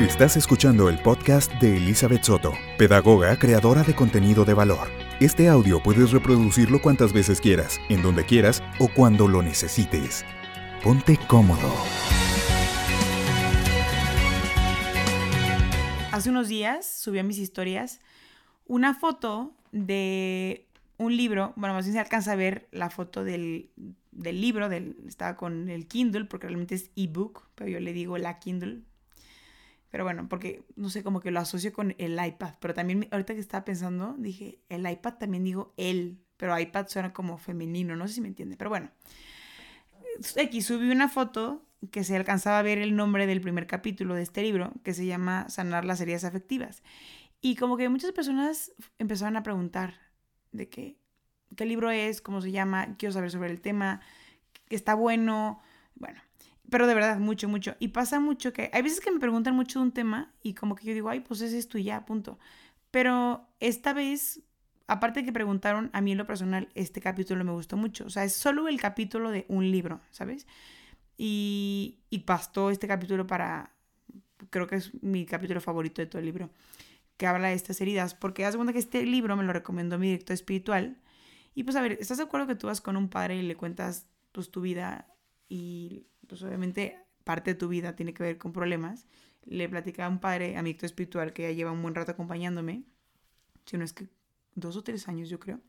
Estás escuchando el podcast de Elizabeth Soto, pedagoga creadora de contenido de valor. Este audio puedes reproducirlo cuantas veces quieras, en donde quieras o cuando lo necesites. Ponte cómodo. Hace unos días subí a mis historias una foto de un libro, bueno, más bien se alcanza a ver la foto del, del libro, del, estaba con el Kindle, porque realmente es ebook, pero yo le digo la Kindle. Pero bueno, porque no sé, como que lo asocio con el iPad, pero también ahorita que estaba pensando, dije, el iPad también digo él, pero iPad suena como femenino, no sé si me entiende, pero bueno. Aquí subí una foto que se alcanzaba a ver el nombre del primer capítulo de este libro, que se llama Sanar las heridas afectivas. Y como que muchas personas empezaron a preguntar de qué, qué libro es, cómo se llama, quiero saber sobre el tema, está bueno, bueno, pero de verdad, mucho, mucho. Y pasa mucho que hay veces que me preguntan mucho de un tema y como que yo digo, ay, pues es esto y ya, punto. Pero esta vez, aparte de que preguntaron, a mí en lo personal, este capítulo me gustó mucho. O sea, es solo el capítulo de un libro, ¿sabes? Y, y este capítulo para, creo que es mi capítulo favorito de todo el libro, que habla de estas heridas. Porque haz cuenta que este libro me lo recomendó mi director espiritual. Y pues a ver, ¿estás de acuerdo que tú vas con un padre y le cuentas pues tu vida y pues obviamente parte de tu vida tiene que ver con problemas. Le platicaba a un padre, amigo espiritual, que ya lleva un buen rato acompañándome, si no es que dos o tres años yo creo.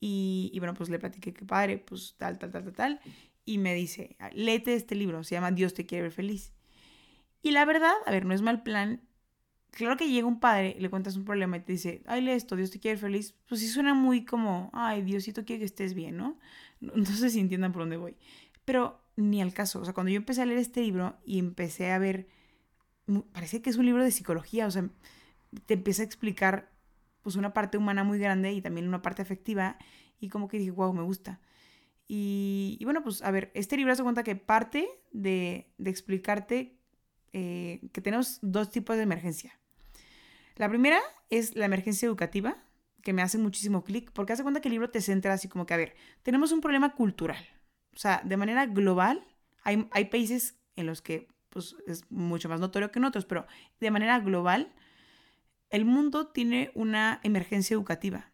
Y, y bueno, pues le platiqué que padre, pues tal, tal, tal, tal, tal. Y me dice, léete este libro, se llama Dios te quiere ver feliz. Y la verdad, a ver, no es mal plan. Claro que llega un padre, le cuentas un problema y te dice, ay, lee esto, Dios te quiere feliz. Pues sí suena muy como, ay, Diosito quiere que estés bien, ¿no? No sé si entiendan por dónde voy. Pero ni al caso. O sea, cuando yo empecé a leer este libro y empecé a ver, parece que es un libro de psicología, o sea, te empieza a explicar pues una parte humana muy grande y también una parte afectiva y como que dije, wow, me gusta. Y, bueno, pues a ver, este libro se cuenta que parte de, de explicarte eh, que tenemos dos tipos de emergencia. La primera es la emergencia educativa, que me hace muchísimo clic, porque hace cuenta que el libro te centra así como que, a ver, tenemos un problema cultural, o sea, de manera global, hay, hay países en los que pues, es mucho más notorio que en otros, pero de manera global, el mundo tiene una emergencia educativa.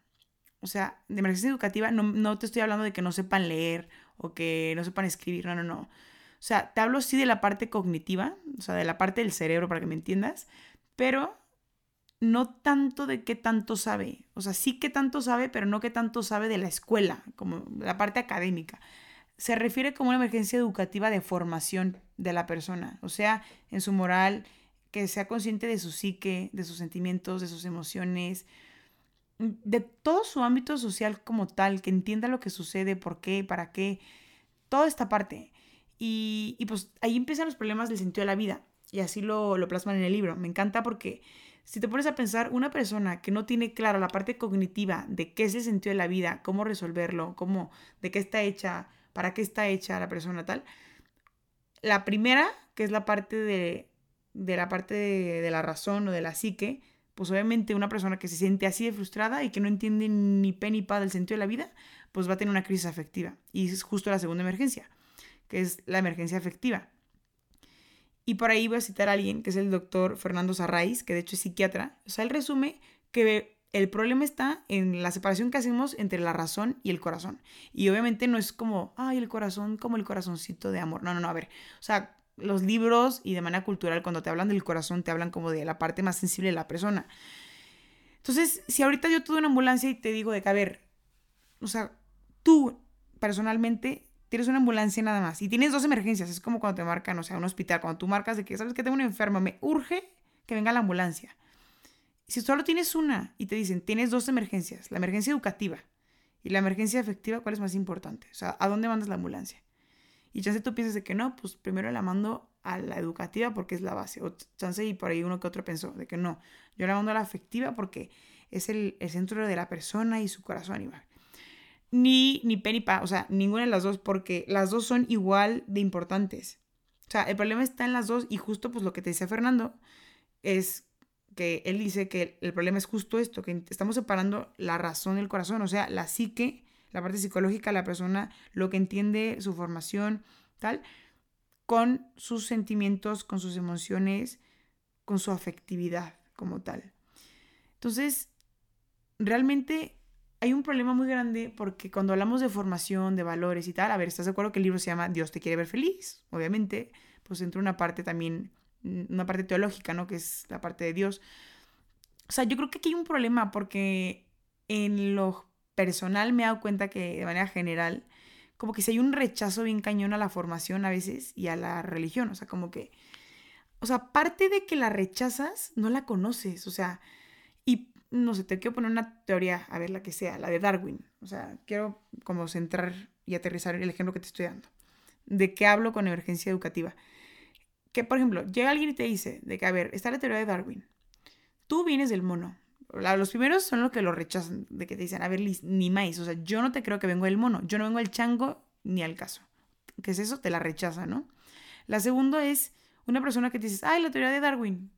O sea, de emergencia educativa no, no, te estoy hablando de que no sepan leer o que no sepan escribir, no, no, no. O sea, te hablo sí de la parte cognitiva, o sea, de la parte del cerebro para que me entiendas, pero no tanto de qué tanto sabe. O sea, sí que tanto sabe, pero no qué tanto sabe de la escuela, como la parte académica se refiere como una emergencia educativa de formación de la persona, o sea, en su moral, que sea consciente de su psique, de sus sentimientos, de sus emociones, de todo su ámbito social como tal, que entienda lo que sucede, por qué, para qué, toda esta parte. Y, pues ahí empiezan los problemas del sentido de la vida, y así lo, lo plasman en el libro. Me encanta porque si te pones a pensar, una persona que no tiene clara la parte cognitiva de qué es el sentido de la vida, cómo resolverlo, cómo, de qué está hecha, para qué está hecha la persona tal. La primera, que es la parte de, de la parte de, la razón o de la psique, pues obviamente una persona que se siente así de frustrada y que no entiende ni pe ni pa del sentido de la vida, pues va a tener una crisis afectiva. Y es justo la segunda emergencia, que es la emergencia afectiva. Y por ahí voy a citar a alguien, que es el doctor Fernando Sarraiz, que de hecho es psiquiatra. O sea, él resume que el problema está en la separación que hacemos entre la razón y el corazón. Y obviamente no es como, ay, el corazón, como el corazoncito de amor. No, no, no, a ver. O sea, los libros y de manera cultural, cuando te hablan del corazón, te hablan como de la parte más sensible de la persona. Entonces, si ahorita yo tuve una ambulancia y te digo de que, a ver, o sea, tú personalmente tienes una ambulancia nada más y tienes dos emergencias, es como cuando te marcan, o sea, un hospital, cuando tú marcas de que, ¿sabes que tengo un enfermo? Me urge que venga la ambulancia. Si solo tienes una y te dicen, tienes dos emergencias, la emergencia educativa y la emergencia afectiva, ¿cuál es más importante? O sea, ¿a dónde mandas la ambulancia? Y chance tú piensas de que no, pues primero la mando a la educativa porque es la base. O chance y por ahí uno que otro pensó de que no, yo la mando a la afectiva porque es el, centro de la persona y su corazón. Y Ni, ni pe ni pa, o sea, ninguna de las dos porque las dos son igual de importantes. O sea, el problema está en las dos y justo pues lo que te dice Fernando es que él dice que el problema es justo esto, que estamos separando la razón del corazón, o sea, la psique, la parte psicológica la persona, lo que entiende, su formación, tal, con sus sentimientos, con sus emociones, con su afectividad como tal. Entonces, realmente hay un problema muy grande porque cuando hablamos de formación, de valores y tal, a ver, ¿estás de acuerdo que el libro se llama Dios te quiere ver feliz? Obviamente, pues entra una parte también, una parte teológica, ¿no? Que es la parte de Dios. O sea, yo creo que aquí hay un problema porque en lo personal me he dado cuenta que de manera general, como que si hay un rechazo bien cañón a la formación a veces y a la religión, o sea, como que, o sea, parte de que la rechazas, no la conoces, o sea, y no sé, te quiero poner una teoría, a ver la que sea, la de Darwin. O sea, quiero como centrar y aterrizar el ejemplo que te estoy dando. ¿De qué hablo con emergencia educativa? Que, por ejemplo, llega alguien y te dice, de que, a ver, está la teoría de Darwin. Tú vienes del mono. Los primeros son los que lo rechazan, de que te dicen, a ver, ni más. O sea, yo no te creo que vengo del mono. Yo no vengo del chango ni al caso. ¿Qué es eso? Te la rechaza, ¿no? La segunda es una persona que te dice, ay, la teoría de Darwin.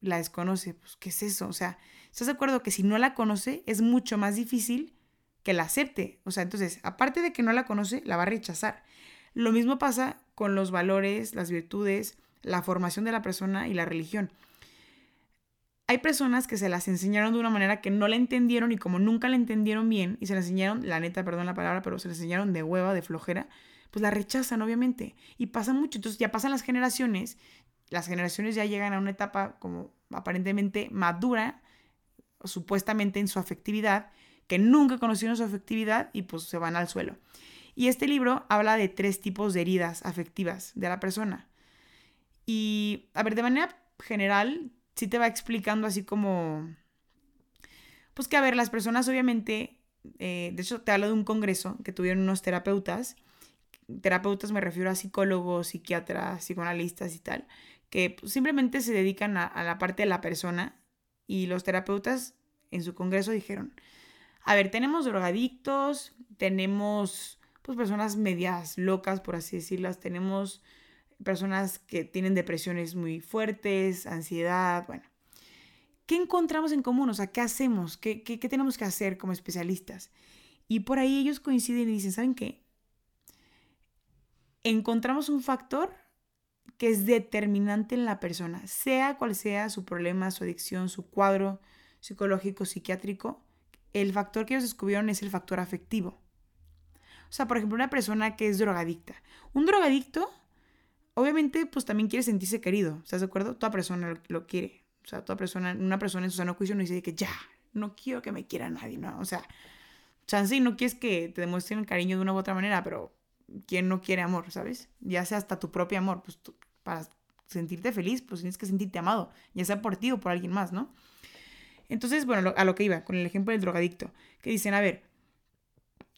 La desconoce. Pues, ¿qué es eso? O sea, ¿Estás de acuerdo que si no la conoce es mucho más difícil que la acepte? O sea, entonces, aparte de que no la conoce, la va a rechazar. Lo mismo pasa con los valores, las virtudes, la formación de la persona y la religión. Hay personas que se las enseñaron de una manera que no la entendieron y como nunca la entendieron bien y se la enseñaron, la neta, perdón la palabra, pero se la enseñaron de hueva, de flojera, pues la rechazan obviamente. Y pasa mucho. Entonces ya pasan las generaciones, las generaciones ya llegan a una etapa como aparentemente madura supuestamente en su afectividad, que nunca conocieron su afectividad y pues se van al suelo. Y este libro habla de tres tipos de heridas afectivas de la persona. Y, a ver, de manera general, sí te va explicando así como, pues que, a ver, las personas obviamente, eh, de hecho te hablo de un congreso que tuvieron unos terapeutas, terapeutas me refiero a psicólogos, psiquiatras, psicoanalistas y tal, que simplemente se dedican a la parte de la persona y los terapeutas en su congreso dijeron, a ver, tenemos drogadictos, tenemos pues personas medias locas, por así decirlas, tenemos personas que tienen depresiones muy fuertes, ansiedad, bueno. ¿Qué encontramos en común? O sea, ¿qué hacemos? ¿Qué, qué, qué tenemos que hacer como especialistas? Y por ahí ellos coinciden y dicen, ¿saben qué? Encontramos un factor que es determinante en la persona, sea cual sea su problema, su adicción, su cuadro psicológico, psiquiátrico, el factor que ellos descubrieron es el factor afectivo. O sea, por ejemplo, una persona que es drogadicta. Un drogadicto, obviamente, pues también quiere sentirse querido. ¿Estás de acuerdo? Toda persona lo, quiere. O sea, toda persona, una persona en su sano juicio no dice que ya, no quiero que me quiera nadie, ¿no? O sea, chance no quieres que te demuestren cariño de una u otra manera, pero ¿quién no quiere amor, sabes? Ya sea hasta tu propio amor, pues para sentirte feliz, pues tienes que sentirte amado, ya sea por ti o por alguien más, ¿no? Entonces, bueno, a lo que iba, con el ejemplo del drogadicto, que dicen, a ver,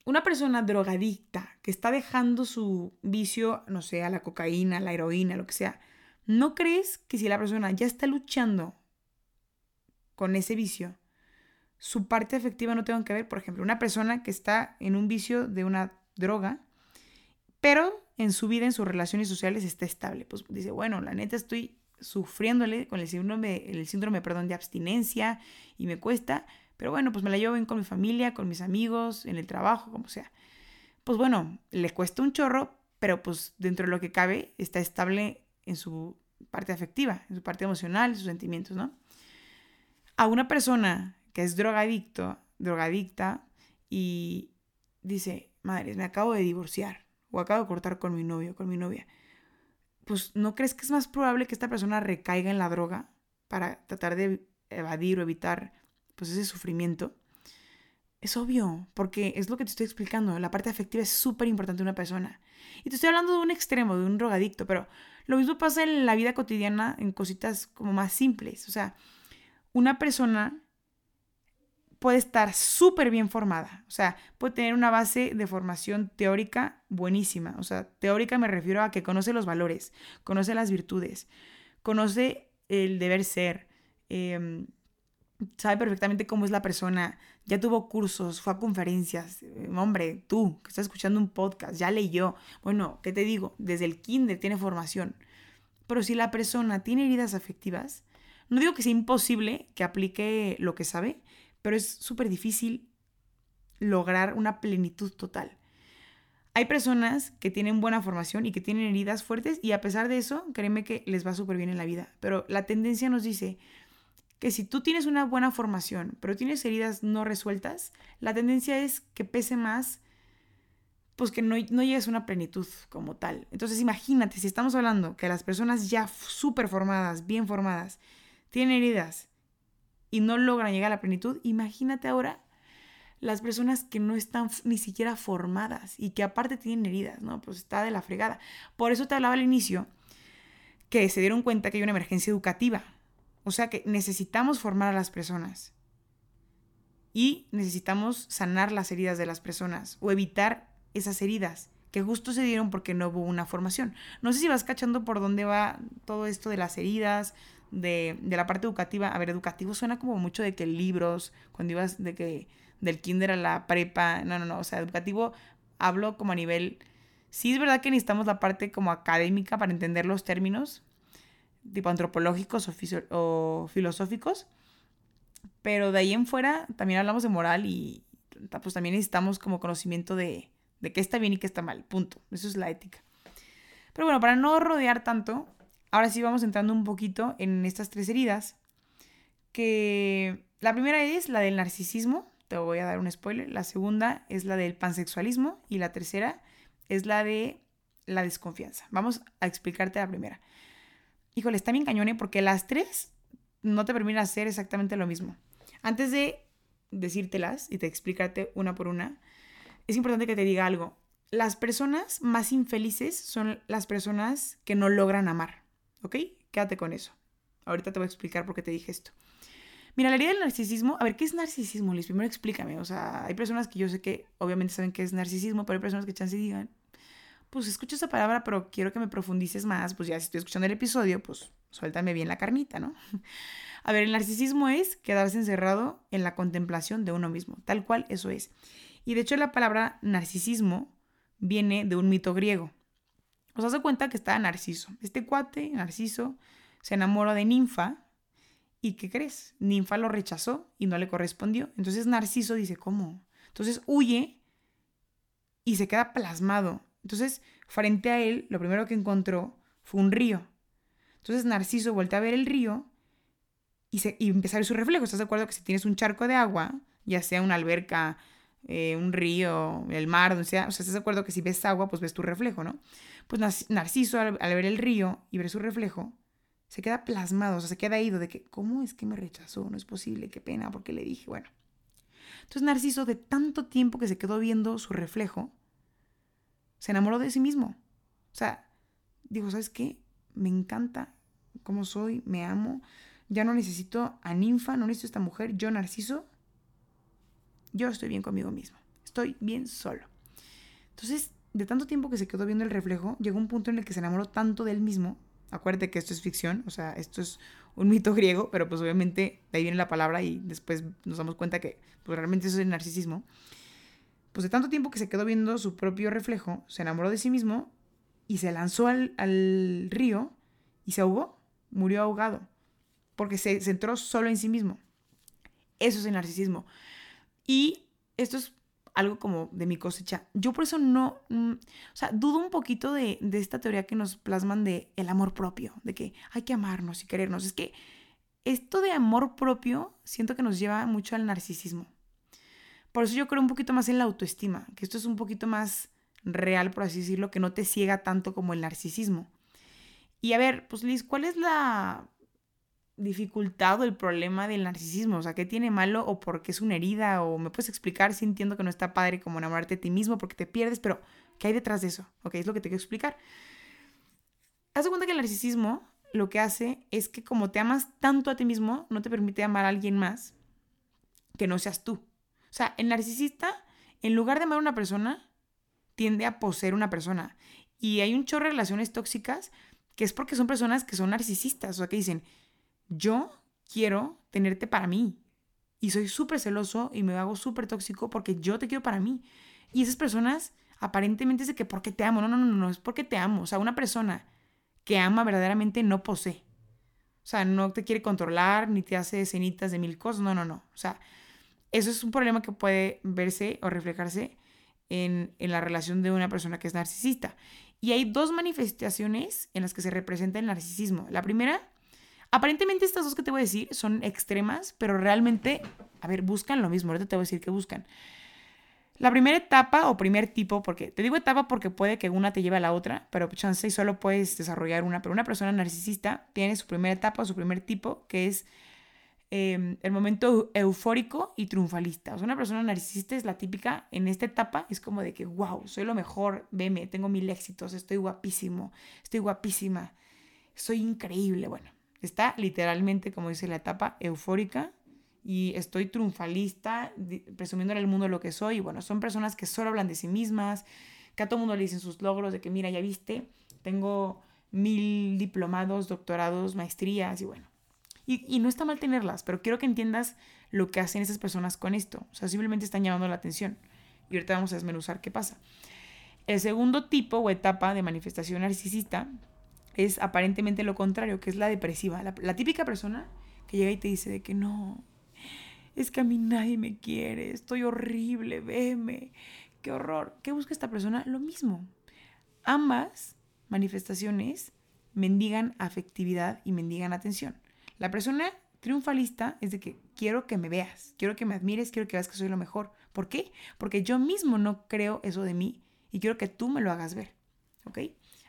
una persona drogadicta que está dejando su vicio, no sé, a la cocaína, la heroína, lo que sea, ¿no crees que si la persona ya está luchando con ese vicio, su parte afectiva no tenga que ver? Por ejemplo, una persona que está en un vicio de una droga, pero en su vida, en sus relaciones sociales está estable. Pues dice, bueno, la neta estoy sufriéndole con el síndrome, el síndrome perdón, de abstinencia y me cuesta, pero bueno, pues me la llevo bien con mi familia, con mis amigos, en el trabajo, como sea. Pues bueno, le cuesta un chorro, pero pues dentro de lo que cabe está estable en su parte afectiva, en su parte emocional, en sus sentimientos, ¿no? A una persona que es drogadicto, drogadicta y dice, madre, me acabo de divorciar o acabo de cortar con mi novio, con mi novia pues ¿no crees que es más probable que esta persona recaiga en la droga para tratar de evadir o evitar pues ese sufrimiento? Es obvio, porque es lo que te estoy explicando. La parte afectiva es súper importante de una persona. Y te estoy hablando de un extremo, de un drogadicto, pero lo mismo pasa en la vida cotidiana, en cositas como más simples. O sea, una persona puede estar súper bien formada, o sea, puede tener una base de formación teórica buenísima, o sea, teórica me refiero a que conoce los valores, conoce las virtudes, conoce el deber ser, em, sabe perfectamente cómo es la persona, ya tuvo cursos, fue a conferencias, eh, hombre, tú que estás escuchando un podcast, ya leyó, bueno, ¿qué te digo? Desde el kinder tiene formación, pero si la persona tiene heridas afectivas, no digo que sea imposible que aplique lo que sabe, pero es súper difícil lograr una plenitud total. Hay personas que tienen buena formación y que tienen heridas fuertes y a pesar de eso, créeme que les va súper bien en la vida. Pero la tendencia nos dice que si tú tienes una buena formación, pero tienes heridas no resueltas, la tendencia es que pese más, pues que no, no llegues a una plenitud como tal. Entonces imagínate, si estamos hablando que las personas ya súper formadas, bien formadas, tienen heridas y no logran llegar a la plenitud, imagínate ahora las personas que no están ni siquiera formadas y que aparte tienen heridas, ¿no? Pues está de la fregada. Por eso te hablaba al inicio que se dieron cuenta que hay una emergencia educativa. O sea que necesitamos formar a las personas. Y necesitamos sanar las heridas de las personas o evitar esas heridas que justo se dieron porque no hubo una formación. No sé si vas cachando por dónde va todo esto de las heridas, de, de la parte educativa. A ver, educativo suena como mucho de que libros, cuando ibas de que del kinder a la prepa, no, no, no, o sea, educativo hablo como a nivel, sí es verdad que necesitamos la parte como académica para entender los términos, tipo antropológicos o, filosóficos, pero de ahí en fuera también hablamos de moral y pues también necesitamos como conocimiento de, de qué está bien y qué está mal, punto, eso es la ética. Pero bueno, para no rodear tanto, ahora sí vamos entrando un poquito en estas tres heridas, que la primera es la del narcisismo, te voy a dar un spoiler. La segunda es la del pansexualismo y la tercera es la de la desconfianza. Vamos a explicarte la primera. Híjole, está bien cañone porque las tres no te permiten hacer exactamente lo mismo. Antes de decírtelas y te explicarte una por una, es importante que te diga algo. Las personas más infelices son las personas que no logran amar, ¿ok? Quédate con eso. Ahorita te voy a explicar por qué te dije esto. Mira, la herida del narcisismo, a ver, ¿qué es narcisismo, Liz? Primero explícame. O sea, hay personas que yo sé que obviamente saben qué es narcisismo, pero hay personas que chance digan, pues escucho esa palabra, pero quiero que me profundices más. Pues ya si estoy escuchando el episodio, pues suéltame bien la carnita, ¿no? A ver, el narcisismo es quedarse encerrado en la contemplación de uno mismo, tal cual eso es. Y de hecho la palabra narcisismo viene de un mito griego. Os das cuenta que está Narciso. Este cuate, Narciso, se enamora de Ninfa, ¿Y qué crees? Ninfa lo rechazó y no le correspondió. Entonces Narciso dice, ¿cómo? Entonces huye y se queda plasmado. Entonces, frente a él, lo primero que encontró fue un río. Entonces Narciso vuelve a ver el río y, se, y empieza a ver su reflejo. ¿Estás de acuerdo que si tienes un charco de agua, ya sea una alberca, eh, un río, el mar, donde sea, o sea, ¿estás de acuerdo que si ves agua, pues ves tu reflejo, ¿no? Pues Narciso, al ver el río y ver su reflejo, se queda plasmado, o sea, se queda ido de que, ¿cómo es que me rechazó? No es posible, qué pena, porque le dije, bueno. Entonces Narciso, de tanto tiempo que se quedó viendo su reflejo, se enamoró de sí mismo. O sea, dijo, ¿sabes qué? Me encanta cómo soy, me amo, ya no necesito a ninfa, no necesito a esta mujer, yo Narciso, yo estoy bien conmigo mismo, estoy bien solo. Entonces, de tanto tiempo que se quedó viendo el reflejo, llegó un punto en el que se enamoró tanto de él mismo Acuérdate que esto es ficción, o sea, esto es un mito griego, pero pues obviamente de ahí viene la palabra y después nos damos cuenta que pues realmente eso es el narcisismo. Pues de tanto tiempo que se quedó viendo su propio reflejo, se enamoró de sí mismo y se lanzó al, al río y se ahogó, murió ahogado, porque se centró solo en sí mismo. Eso es el narcisismo. Y esto es algo como de mi cosecha. Yo por eso no, mm, o sea, dudo un poquito de, de, esta teoría que nos plasman de el amor propio, de que hay que amarnos y querernos. Es que esto de amor propio siento que nos lleva mucho al narcisismo. Por eso yo creo un poquito más en la autoestima, que esto es un poquito más real, por así decirlo, que no te ciega tanto como el narcisismo. Y a ver, pues Liz, ¿cuál es la dificultad o el problema del narcisismo? O sea, ¿qué tiene malo o por qué es una herida? O me puedes explicar si entiendo que no está padre como enamorarte de ti mismo porque te pierdes, pero ¿qué hay detrás de eso? Ok, es lo que te quiero explicar. Haz de cuenta que el narcisismo lo que hace es que como te amas tanto a ti mismo, no te permite amar a alguien más que no seas tú. O sea, el narcisista, en lugar de amar a una persona, tiende a poseer una persona. Y hay un chorro de relaciones tóxicas que es porque son personas que son narcisistas, o sea, que dicen, yo quiero tenerte para mí. Y soy súper celoso y me hago súper tóxico porque yo te quiero para mí. Y esas personas aparentemente de que porque te amo. No, no, no, no, es porque te amo. O sea, una persona que ama verdaderamente no posee. O sea, no te quiere controlar ni te hace escenitas de mil cosas. No, no, no. O sea, eso es un problema que puede verse o reflejarse en, en la relación de una persona que es narcisista. Y hay dos manifestaciones en las que se representa el narcisismo. La primera, aparentemente estas dos que te voy a decir son extremas, pero realmente, a ver, buscan lo mismo. Ahorita te voy a decir que buscan. La primera etapa o primer tipo, porque te digo etapa porque puede que una te lleve a la otra, pero chance y solo puedes desarrollar una. Pero una persona narcisista tiene su primera etapa o su primer tipo, que es em, el momento eufórico y triunfalista. O sea, una persona narcisista es la típica en esta etapa, es como de que, wow, soy lo mejor, veme, tengo mil éxitos, estoy guapísimo, estoy guapísima, soy increíble. Bueno, está literalmente, como dice la etapa eufórica y estoy triunfalista, presumiendo en el mundo lo que soy. Y bueno, son personas que solo hablan de sí mismas, que a todo mundo le dicen sus logros, de que mira, ya viste, tengo mil diplomados, doctorados, maestrías y bueno. Y, no está mal tenerlas, pero quiero que entiendas lo que hacen esas personas con esto. O sea, simplemente están llamando la atención. Y ahorita vamos a desmenuzar qué pasa. El segundo tipo o etapa de manifestación narcisista es aparentemente lo contrario, que es la depresiva. La, la típica persona que llega y te dice de que no, es que a mí nadie me quiere, estoy horrible, veme, qué horror. ¿Qué busca esta persona? Lo mismo. Ambas manifestaciones mendigan afectividad y mendigan atención. La persona triunfalista es de que quiero que me veas, quiero que me admires, quiero que veas que soy lo mejor. ¿Por qué? Porque yo mismo no creo eso de mí y quiero que tú me lo hagas ver. ¿Ok?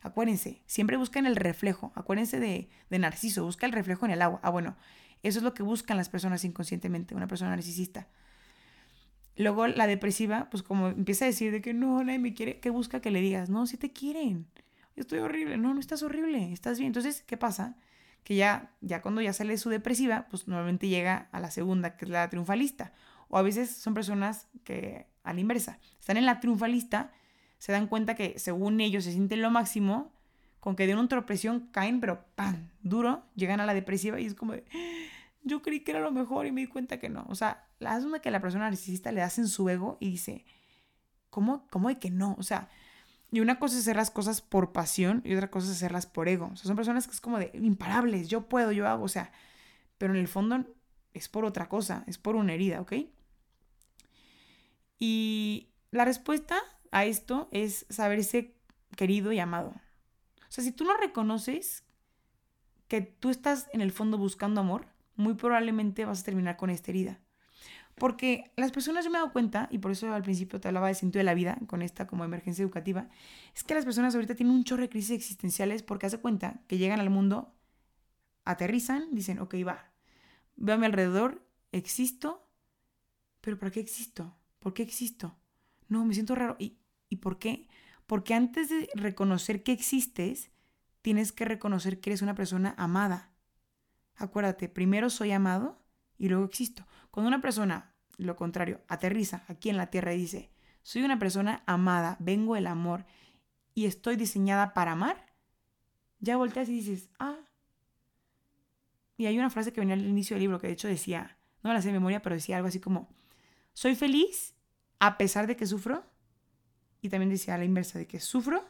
Acuérdense, siempre buscan el reflejo. Acuérdense de, de Narciso, busca el reflejo en el agua. Ah, bueno, eso es lo que buscan las personas inconscientemente, una persona narcisista. Luego la depresiva, pues como empieza a decir de que no, nadie me quiere, que busca que le digas, no, si te quieren, estoy horrible, no, no estás horrible, estás bien. Entonces, ¿qué pasa? Que ya, ya cuando ya sale su depresiva, pues normalmente llega a la segunda, que es la triunfalista. O a veces son personas que, a la inversa, están en la triunfalista, se dan cuenta que según ellos se sienten lo máximo, con que de una tropresión caen, pero ¡pam! duro, llegan a la depresiva y es como de, yo creí que era lo mejor y me di cuenta que no. O sea, la de que la persona narcisista le das en su ego y dice, ¿cómo, cómo de que no? O sea, y una cosa es hacer las cosas por pasión y otra cosa es hacerlas por ego. O sea, son personas que es como de imparables, yo puedo, yo hago, o sea, pero en el fondo es por otra cosa, es por una herida, ¿ok? Y la respuesta a esto es saberse querido y amado. O sea, si tú no reconoces que tú estás en el fondo buscando amor, muy probablemente vas a terminar con esta herida. Porque las personas, yo me he dado cuenta, y por eso al principio te hablaba de sentido de la vida, con esta como emergencia educativa, es que las personas ahorita tienen un chorro de crisis existenciales porque hace cuenta que llegan al mundo, aterrizan, dicen, ok, va, veo a mi alrededor, existo, pero ¿para qué existo? ¿Por qué existo? No, me siento raro. ¿Y, ¿Y por qué? Porque antes de reconocer que existes, tienes que reconocer que eres una persona amada. Acuérdate, primero soy amado y luego existo. Cuando una persona, lo contrario, aterriza aquí en la tierra y dice, soy una persona amada, vengo el amor y estoy diseñada para amar, ya volteas y dices, ah. Y hay una frase que venía al inicio del libro que de hecho decía, no la sé de memoria, pero decía algo así como, soy feliz a pesar de que sufro. Y también decía la inversa de que sufro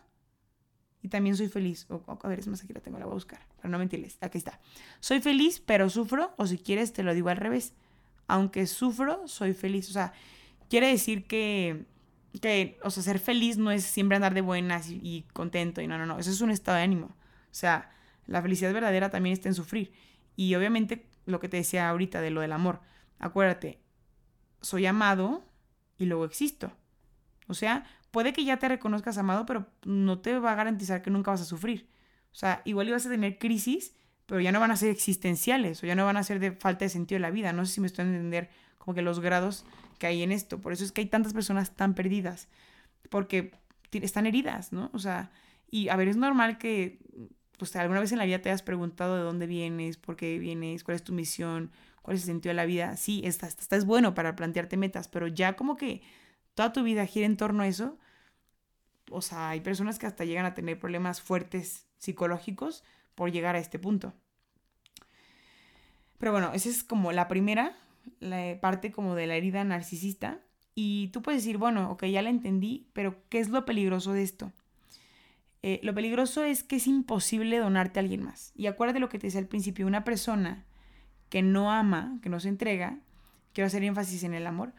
y también soy feliz. O, a ver, es más, aquí la tengo, la voy a buscar, para no mentirles. Aquí está. Soy feliz, pero sufro, o si quieres, te lo digo al revés. Aunque sufro, soy feliz. O sea, quiere decir que, que o sea, ser feliz no es siempre andar de buenas y, contento, y no, no, no. Eso es un estado de ánimo. O sea, la felicidad verdadera también está en sufrir. Y obviamente, lo que te decía ahorita de lo del amor. Acuérdate, soy amado y luego existo. O sea, puede que ya te reconozcas amado, pero no te va a garantizar que nunca vas a sufrir. O sea, igual ibas a tener crisis, pero ya no van a ser existenciales o ya no van a ser de falta de sentido de la vida. No sé si me estoy a entender como que los grados que hay en esto. Por eso es que hay tantas personas tan perdidas, porque están heridas, ¿no? O sea, y a ver, es normal que pues alguna vez en la vida te hayas preguntado de dónde vienes, por qué vienes, cuál es tu misión, cuál es el sentido de la vida. Sí, esta, esta es bueno para plantearte metas, pero ya como que toda tu vida gira en torno a eso, o sea, hay personas que hasta llegan a tener problemas fuertes psicológicos por llegar a este punto. Pero bueno, esa es como la primera la parte como de la herida narcisista. Y tú puedes decir, bueno, ok, ya la entendí, pero ¿qué es lo peligroso de esto? Eh, lo peligroso es que es imposible donarte a alguien más. Y acuérdate lo que te decía al principio, una persona que no ama, que no se entrega, quiero hacer énfasis en el amor,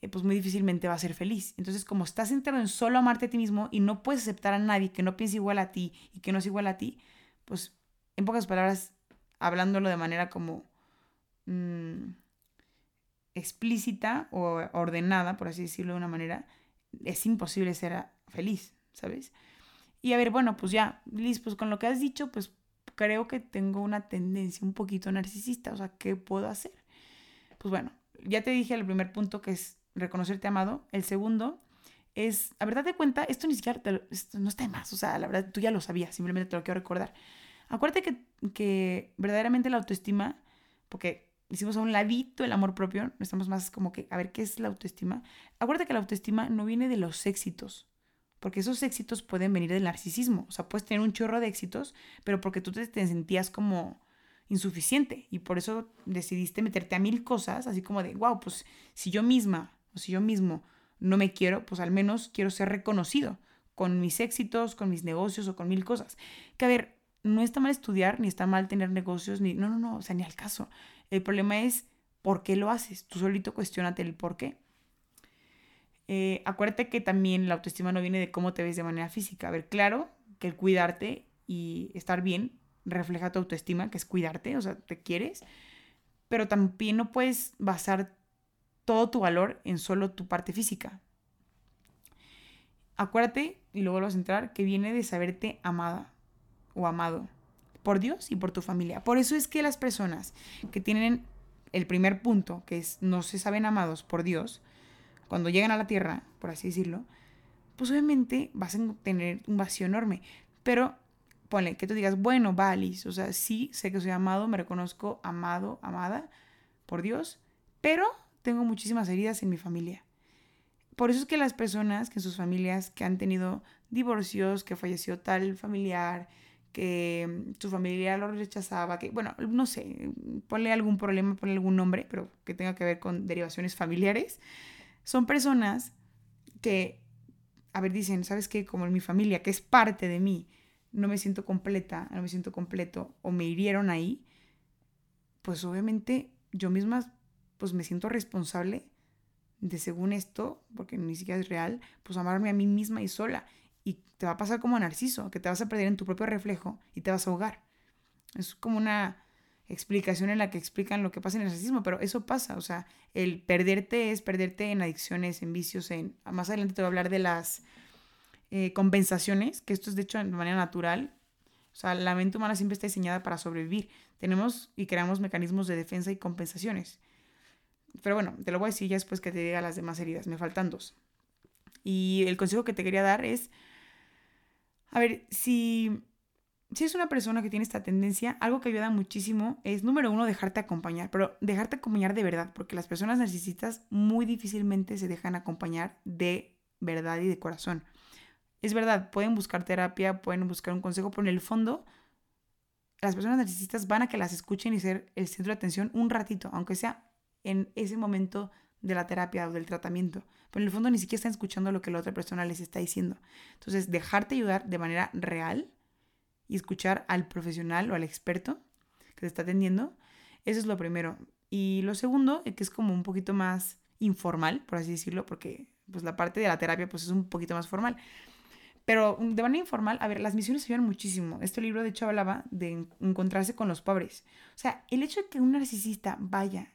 eh, pues muy difícilmente va a ser feliz. Entonces, como estás centrado en solo amarte a ti mismo y no puedes aceptar a nadie que no piense igual a ti y que no es igual a ti, pues, en pocas palabras, hablándolo de manera como mm, explícita o ordenada, por así decirlo de una manera, es imposible ser feliz, ¿sabes? Y a ver, bueno, pues ya, Liz, pues con lo que has dicho, pues creo que tengo una tendencia un poquito narcisista, o sea, ¿qué puedo hacer? Pues bueno, ya te dije el primer punto que es reconocerte amado, el segundo es, a verdad de cuenta, esto ni siquiera, esto no está de más, o sea, la verdad tú ya lo sabías, simplemente te lo quiero recordar. Acuérdate que, que verdaderamente la autoestima, porque hicimos a un ladito el amor propio, estamos más como que, a ver, ¿qué es la autoestima? Acuérdate que la autoestima no viene de los éxitos, porque esos éxitos pueden venir del narcisismo. O sea, puedes tener un chorro de éxitos, pero porque tú te, sentías como insuficiente y por eso decidiste meterte a mil cosas, así como de, wow, pues si yo misma o si yo mismo no me quiero, pues al menos quiero ser reconocido con mis éxitos, con mis negocios o con mil cosas. Que a ver, no está mal estudiar, ni está mal tener negocios, ni, no, no, no, o sea, ni al caso. El problema es por qué lo haces. Tú solito cuestionate el por qué. Eh, acuérdate que también la autoestima no viene de cómo te ves de manera física. A ver, claro que el cuidarte y estar bien refleja tu autoestima, que es cuidarte, o sea, te quieres, pero también no puedes basar todo tu valor en solo tu parte física. Acuérdate, y luego vas a entrar, que viene de saberte amada o amado por Dios y por tu familia. Por eso es que las personas que tienen el primer punto, que es no se saben amados por Dios, cuando llegan a la tierra, por así decirlo, pues obviamente vas a tener un vacío enorme. Pero ponle que tú digas, bueno, Valis, o sea, sí, sé que soy amado, me reconozco amado, amada por Dios, pero tengo muchísimas heridas en mi familia. Por eso es que las personas que en sus familias que han tenido divorcios, que falleció tal familiar, que mm, su familia lo rechazaba, que, bueno, no sé, ponle algún problema, ponle algún nombre, pero que tenga que ver con derivaciones familiares, son personas que, a ver, dicen, ¿sabes qué? Como en mi familia, que es parte de mí, no me siento completa, no me siento completo, o me hirieron ahí, pues obviamente yo misma, pues me siento responsable de según esto, porque ni siquiera es real, pues amarme a mí misma y sola. Y te va a pasar como a Narciso, que te vas a perder en tu propio reflejo y te vas a ahogar. Es como una explicación en la que explican lo que pasa en el narcisismo, pero eso pasa, o sea, el perderte es perderte en adicciones, en vicios, en... Más adelante te voy a hablar de las eh, compensaciones, que esto es de hecho de manera natural. O sea, la mente humana siempre está diseñada para sobrevivir. Tenemos y creamos mecanismos de defensa y compensaciones. Pero bueno, te lo voy a decir ya después que te diga las demás heridas. Me faltan dos. Y el consejo que te quería dar es, a ver, si si es una persona que tiene esta tendencia, algo que ayuda muchísimo es, número uno, dejarte acompañar, pero dejarte acompañar de verdad, porque las personas narcisistas muy difícilmente se dejan acompañar de verdad y de corazón. Es verdad, pueden buscar terapia, pueden buscar un consejo, pero en el fondo, las personas narcisistas van a que las escuchen y ser el centro de atención un ratito, aunque sea en ese momento de la terapia o del tratamiento. Pero en el fondo ni siquiera están escuchando lo que la otra persona les está diciendo. Entonces, dejarte ayudar de manera real y escuchar al profesional o al experto que te está atendiendo. Eso es lo primero. Y lo segundo, eh, que es como un poquito más informal, por así decirlo, porque pues la parte de la terapia pues es un poquito más formal. Pero de manera informal, a ver, las misiones ayudan muchísimo. Este libro de hecho de encontrarse con los pobres. O sea, el hecho de que un narcisista vaya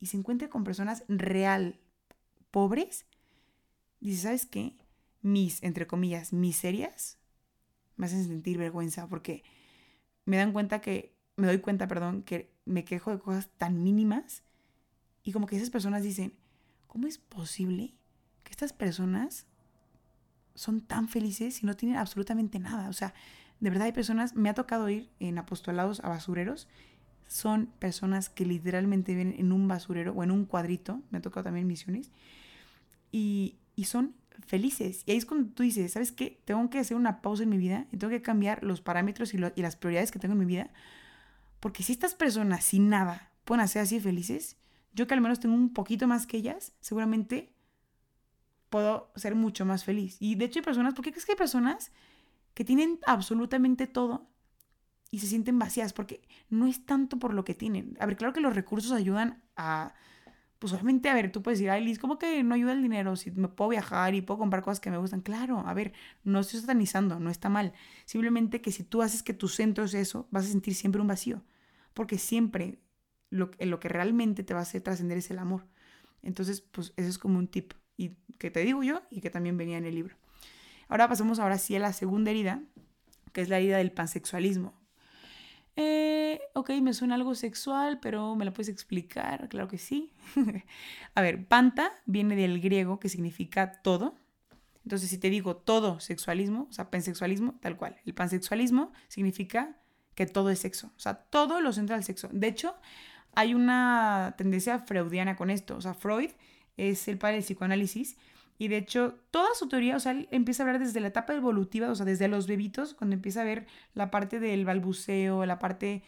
y se encuentre con personas real pobres, dice, ¿sabes qué? Mis, entre comillas, miserias me hacen sentir vergüenza porque me dan cuenta que, me doy cuenta, perdón, que me quejo de cosas tan mínimas y como que esas personas dicen, ¿cómo es posible que estas personas son tan felices y no tienen absolutamente nada? O sea, de verdad hay personas, me ha tocado ir en apostolados a basureros, son personas que literalmente viven en un basurero o en un cuadrito, me ha tocado también misiones, y, y son felices. Y ahí es cuando tú dices, ¿sabes qué? Tengo que hacer una pausa en mi vida y tengo que cambiar los parámetros y, las prioridades que tengo en mi vida. Porque si estas personas sin nada pueden hacer así felices, yo que al menos tengo un poquito más que ellas, seguramente puedo ser mucho más feliz. Y de hecho hay personas, ¿por qué crees que hay personas que tienen absolutamente todo y se sienten vacías? Porque no es tanto por lo que tienen. A ver, claro que los recursos ayudan a pues obviamente, a ver, tú puedes decir, ay, Liz, ¿cómo que no ayuda el dinero? Si me puedo viajar y puedo comprar cosas que me gustan. Claro, a ver, no estoy satanizando, no está mal. Simplemente que si tú haces que tu centro es eso, vas a sentir siempre un vacío. Porque siempre lo, lo que realmente te va a hacer trascender es el amor. Entonces, pues eso es como un tip y que te digo yo y que también venía en el libro. Ahora pasamos ahora sí a la segunda herida, que es la herida del pansexualismo. Eh, ok, me suena algo sexual, pero ¿me lo puedes explicar? Claro que sí. a ver, panta viene del griego que significa todo. Entonces, si te digo todo sexualismo, o sea, pansexualismo, tal cual. El pansexualismo significa que todo es sexo. O sea, todo lo centra al sexo. De hecho, hay una tendencia freudiana con esto. O sea, Freud es el padre del psicoanálisis y de hecho, toda su teoría, o sea, él empieza a hablar desde la etapa evolutiva, o sea, desde los bebitos, cuando empieza a ver la parte del balbuceo, la parte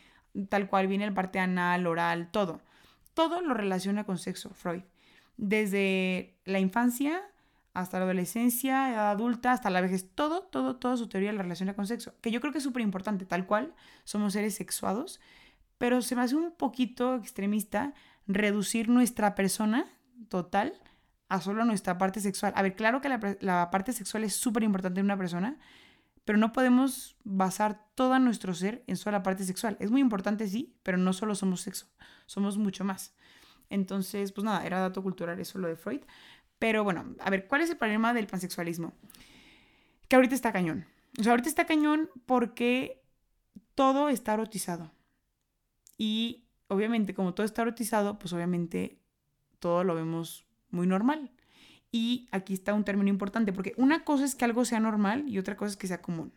tal cual viene la parte anal, oral, todo. Todo lo relaciona con sexo, Freud. Desde la infancia hasta la adolescencia, edad adulta, hasta la vejez, todo, todo, toda su teoría la relaciona con sexo, que yo creo que es súper importante, tal cual, somos seres sexuados, pero se me hace un poquito extremista reducir nuestra persona total a solo nuestra parte sexual. A ver, claro que la, parte sexual es súper importante en una persona, pero no podemos basar todo nuestro ser en solo la parte sexual. Es muy importante, sí, pero no solo somos sexo, somos mucho más. Entonces, pues nada, era dato cultural eso lo de Freud. Pero bueno, a ver, ¿cuál es el problema del pansexualismo? Que ahorita está cañón. O sea, ahorita está cañón porque todo está erotizado. Y obviamente, como todo está erotizado, pues obviamente todo lo vemos muy normal. Y aquí está un término importante, porque una cosa es que algo sea normal y otra cosa es que sea común.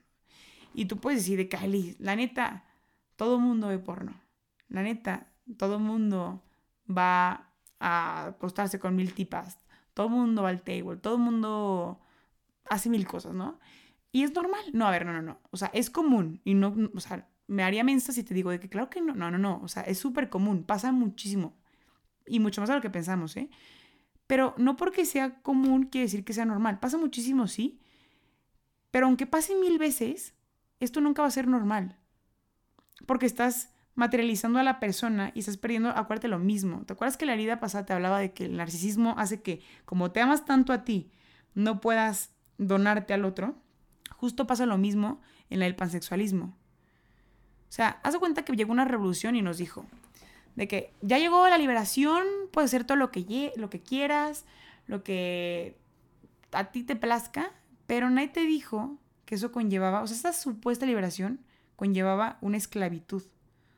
Y tú puedes decir de Kylie, la neta, todo mundo ve porno. La neta, todo mundo va a acostarse con mil tipas. Todo mundo va al table, todo mundo hace mil cosas, ¿no? Y es normal. No, a ver, no, no, no. O sea, es común. Y no, o sea, me haría mensa si te digo de que claro que no, no, no, no. O sea, es súper común. Pasa muchísimo. Y mucho más de lo que pensamos, ¿eh? Pero no porque sea común quiere decir que sea normal. Pasa muchísimo, sí. Pero aunque pase mil veces, esto nunca va a ser normal. Porque estás materializando a la persona y estás perdiendo, acuérdate lo mismo. ¿Te acuerdas que la herida pasada te hablaba de que el narcisismo hace que, como te amas tanto a ti, no puedas donarte al otro? Justo pasa lo mismo en el pansexualismo. O sea, haz de cuenta que llegó una revolución y nos dijo, de que ya llegó la liberación, puedes hacer todo lo que, lo que quieras, lo que a ti te plazca, pero nadie te dijo que eso conllevaba, o sea, esta supuesta liberación conllevaba una esclavitud.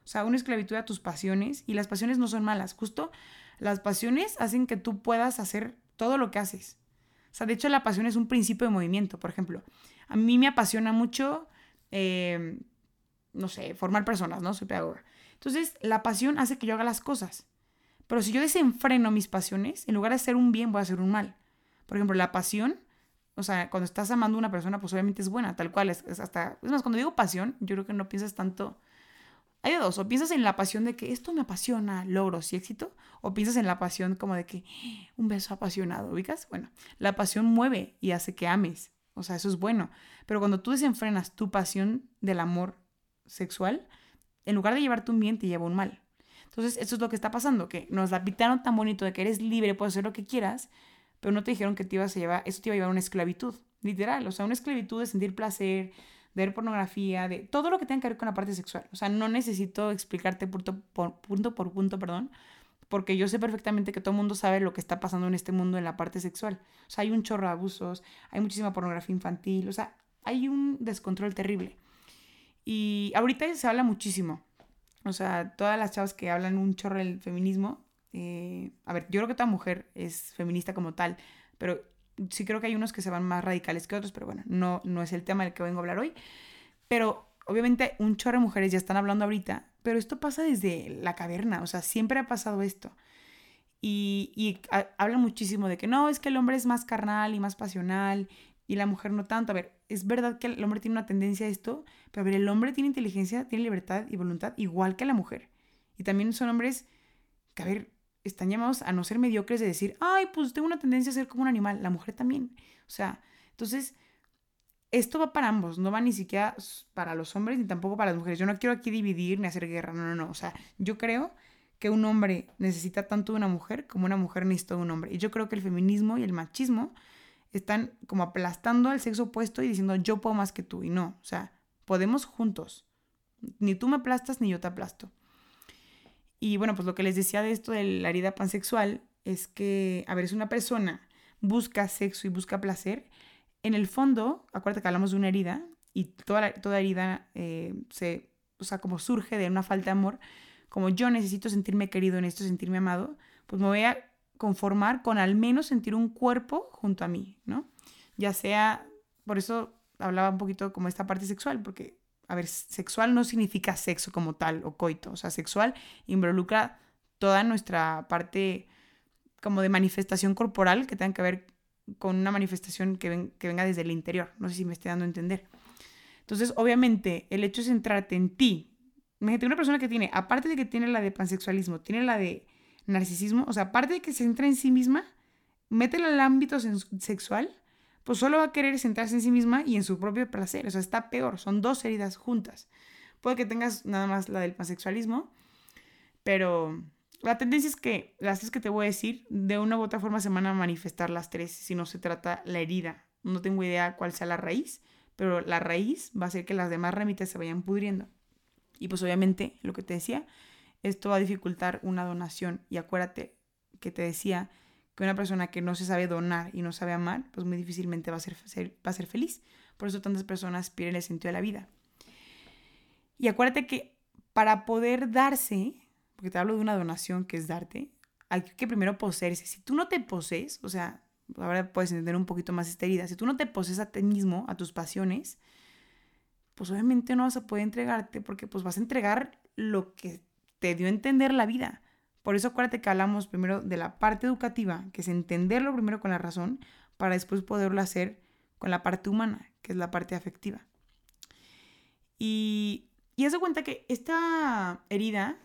O sea, una esclavitud a tus pasiones y las pasiones no son malas, justo las pasiones hacen que tú puedas hacer todo lo que haces. O sea, de hecho la pasión es un principio de movimiento, por ejemplo. A mí me apasiona mucho, eh, no sé, formar personas, ¿no? Soy pedagoga. Entonces, la pasión hace que yo haga las cosas. Pero si yo desenfreno mis pasiones, en lugar de hacer un bien, voy a hacer un mal. Por ejemplo, la pasión, o sea, cuando estás amando a una persona, pues obviamente es buena, tal cual. Es, hasta, es más, cuando digo pasión, yo creo que no piensas tanto. Hay dos, o piensas en la pasión de que esto me apasiona, logros y éxito, o piensas en la pasión como de que un beso apasionado, ¿ubicas? Bueno, la pasión mueve y hace que ames, o sea, eso es bueno. Pero cuando tú desenfrenas tu pasión del amor sexual, en lugar de llevarte un bien, te lleva un mal. Entonces, eso es lo que está pasando, que nos la pintaron tan bonito de que eres libre, puedes hacer lo que quieras, pero no te dijeron que te ibas a llevar, eso te iba a llevar a una esclavitud, literal, o sea, una esclavitud de sentir placer, de ver pornografía, de todo lo que tenga que ver con la parte sexual. O sea, no necesito explicarte punto por punto, por punto perdón, porque yo sé perfectamente que todo el mundo sabe lo que está pasando en este mundo en la parte sexual. O sea, hay un chorro de abusos, hay muchísima pornografía infantil, o sea, hay un descontrol terrible. Y ahorita se habla muchísimo. O sea, todas las chavas que hablan un chorro del feminismo, eh, a ver, yo creo que toda mujer es feminista como tal, pero sí creo que hay unos que se van más radicales que otros, pero bueno, no, no es el tema del que vengo a hablar hoy. Pero obviamente un chorro de mujeres ya están hablando ahorita, pero esto pasa desde la caverna, o sea, siempre ha pasado esto. Y, y hablan muchísimo de que no, es que el hombre es más carnal y más pasional y la mujer no tanto. A ver, es verdad que el hombre tiene una tendencia a esto, pero a ver, el hombre tiene inteligencia, tiene libertad y voluntad igual que la mujer. Y también son hombres que, a ver, están llamados a no ser mediocres de decir, ay, pues tengo una tendencia a ser como un animal. La mujer también. O sea, entonces, esto va para ambos, no va ni siquiera para los hombres ni tampoco para las mujeres. Yo no quiero aquí dividir ni hacer guerra, no, no, no. O sea, yo creo que un hombre necesita tanto de una mujer como una mujer necesita de un hombre. Y yo creo que el feminismo y el machismo están como aplastando al sexo opuesto y diciendo yo puedo más que tú. Y no, o sea, podemos juntos. Ni tú me aplastas ni yo te aplasto. Y bueno, pues lo que les decía de esto de la herida pansexual es que, a ver, es una persona busca sexo y busca placer. En el fondo, acuérdate que hablamos de una herida y toda, toda herida eh, se, o sea, como surge de una falta de amor, como yo necesito sentirme querido en esto, sentirme amado, pues me voy a conformar con al menos sentir un cuerpo junto a mí, ¿no? Ya sea, por eso hablaba un poquito como esta parte sexual, porque, a ver, sexual no significa sexo como tal o coito, o sea, sexual involucra toda nuestra parte como de manifestación corporal que tenga que ver con una manifestación que, venga desde el interior, no sé si me estoy dando a entender. Entonces, obviamente, el hecho de centrarte en ti, imagínate una persona que tiene, aparte de que tiene la de pansexualismo, tiene la de narcisismo, o sea, aparte de que se centra en sí misma, métela al ámbito sexual, pues solo va a querer centrarse en sí misma y en su propio placer. O sea, está peor, son dos heridas juntas. Puede que tengas nada más la del pansexualismo, pero la tendencia es que las tres que te voy a decir, de una u otra forma se van a manifestar las tres si no se trata la herida. No tengo idea cuál sea la raíz, pero la raíz va a ser que las demás ramitas se vayan pudriendo. Y pues obviamente, lo que te decía, esto va a dificultar una donación. Y acuérdate que te decía que una persona que no se sabe donar y no sabe amar, pues muy difícilmente va a ser, va a ser feliz. Por eso tantas personas pierden el sentido de la vida. Y acuérdate que para poder darse, porque te hablo de una donación que es darte, hay que primero poseerse. Si tú no te posees, o sea, ahora puedes entender un poquito más esta herida, si tú no te posees a ti mismo, a tus pasiones, pues obviamente no vas a poder entregarte porque pues vas a entregar lo que te dio entender la vida. Por eso acuérdate que hablamos primero de la parte educativa, que es entenderlo primero con la razón, para después poderlo hacer con la parte humana, que es la parte afectiva. Y, y haz cuenta que esta herida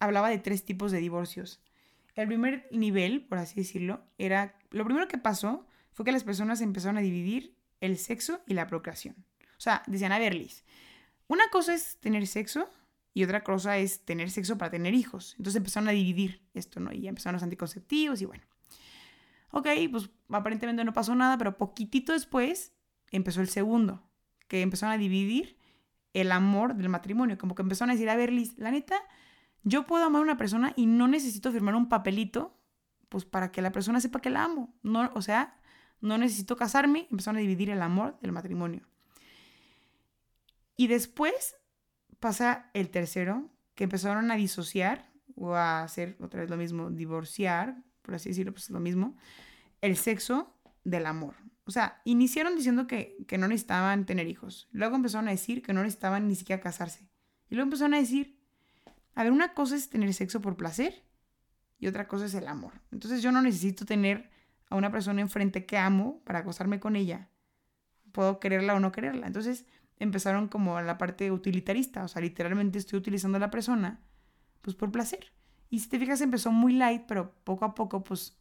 hablaba de tres tipos de divorcios. El primer nivel, por así decirlo, era, lo primero que pasó fue que las personas empezaron a dividir el sexo y la procreación. O sea, decían, a ver, una cosa es tener sexo y otra cosa es tener sexo para tener hijos. Entonces empezaron a dividir esto, ¿no? Y ya empezaron los anticonceptivos y bueno. Ok, pues aparentemente no pasó nada, pero poquitito después empezó el segundo, que empezaron a dividir el amor del matrimonio. Como que empezaron a decir, a ver, Liz, la neta, yo puedo amar a una persona y no necesito firmar un papelito, pues para que la persona sepa que la amo. No, o sea, no necesito casarme. Empezaron a dividir el amor del matrimonio. Y después pasa el tercero, que empezaron a disociar o a hacer otra vez lo mismo, divorciar, por así decirlo, pues lo mismo, el sexo del amor. O sea, iniciaron diciendo que, que no necesitaban tener hijos. Luego empezaron a decir que no necesitaban ni siquiera casarse. Y luego empezaron a decir, a ver, una cosa es tener sexo por placer y otra cosa es el amor. Entonces yo no necesito tener a una persona enfrente que amo para acostarme con ella. Puedo quererla o no quererla. Entonces empezaron como la parte utilitarista, o sea, literalmente estoy utilizando a la persona, pues por placer. Y si te fijas, empezó muy light, pero poco a poco, pues,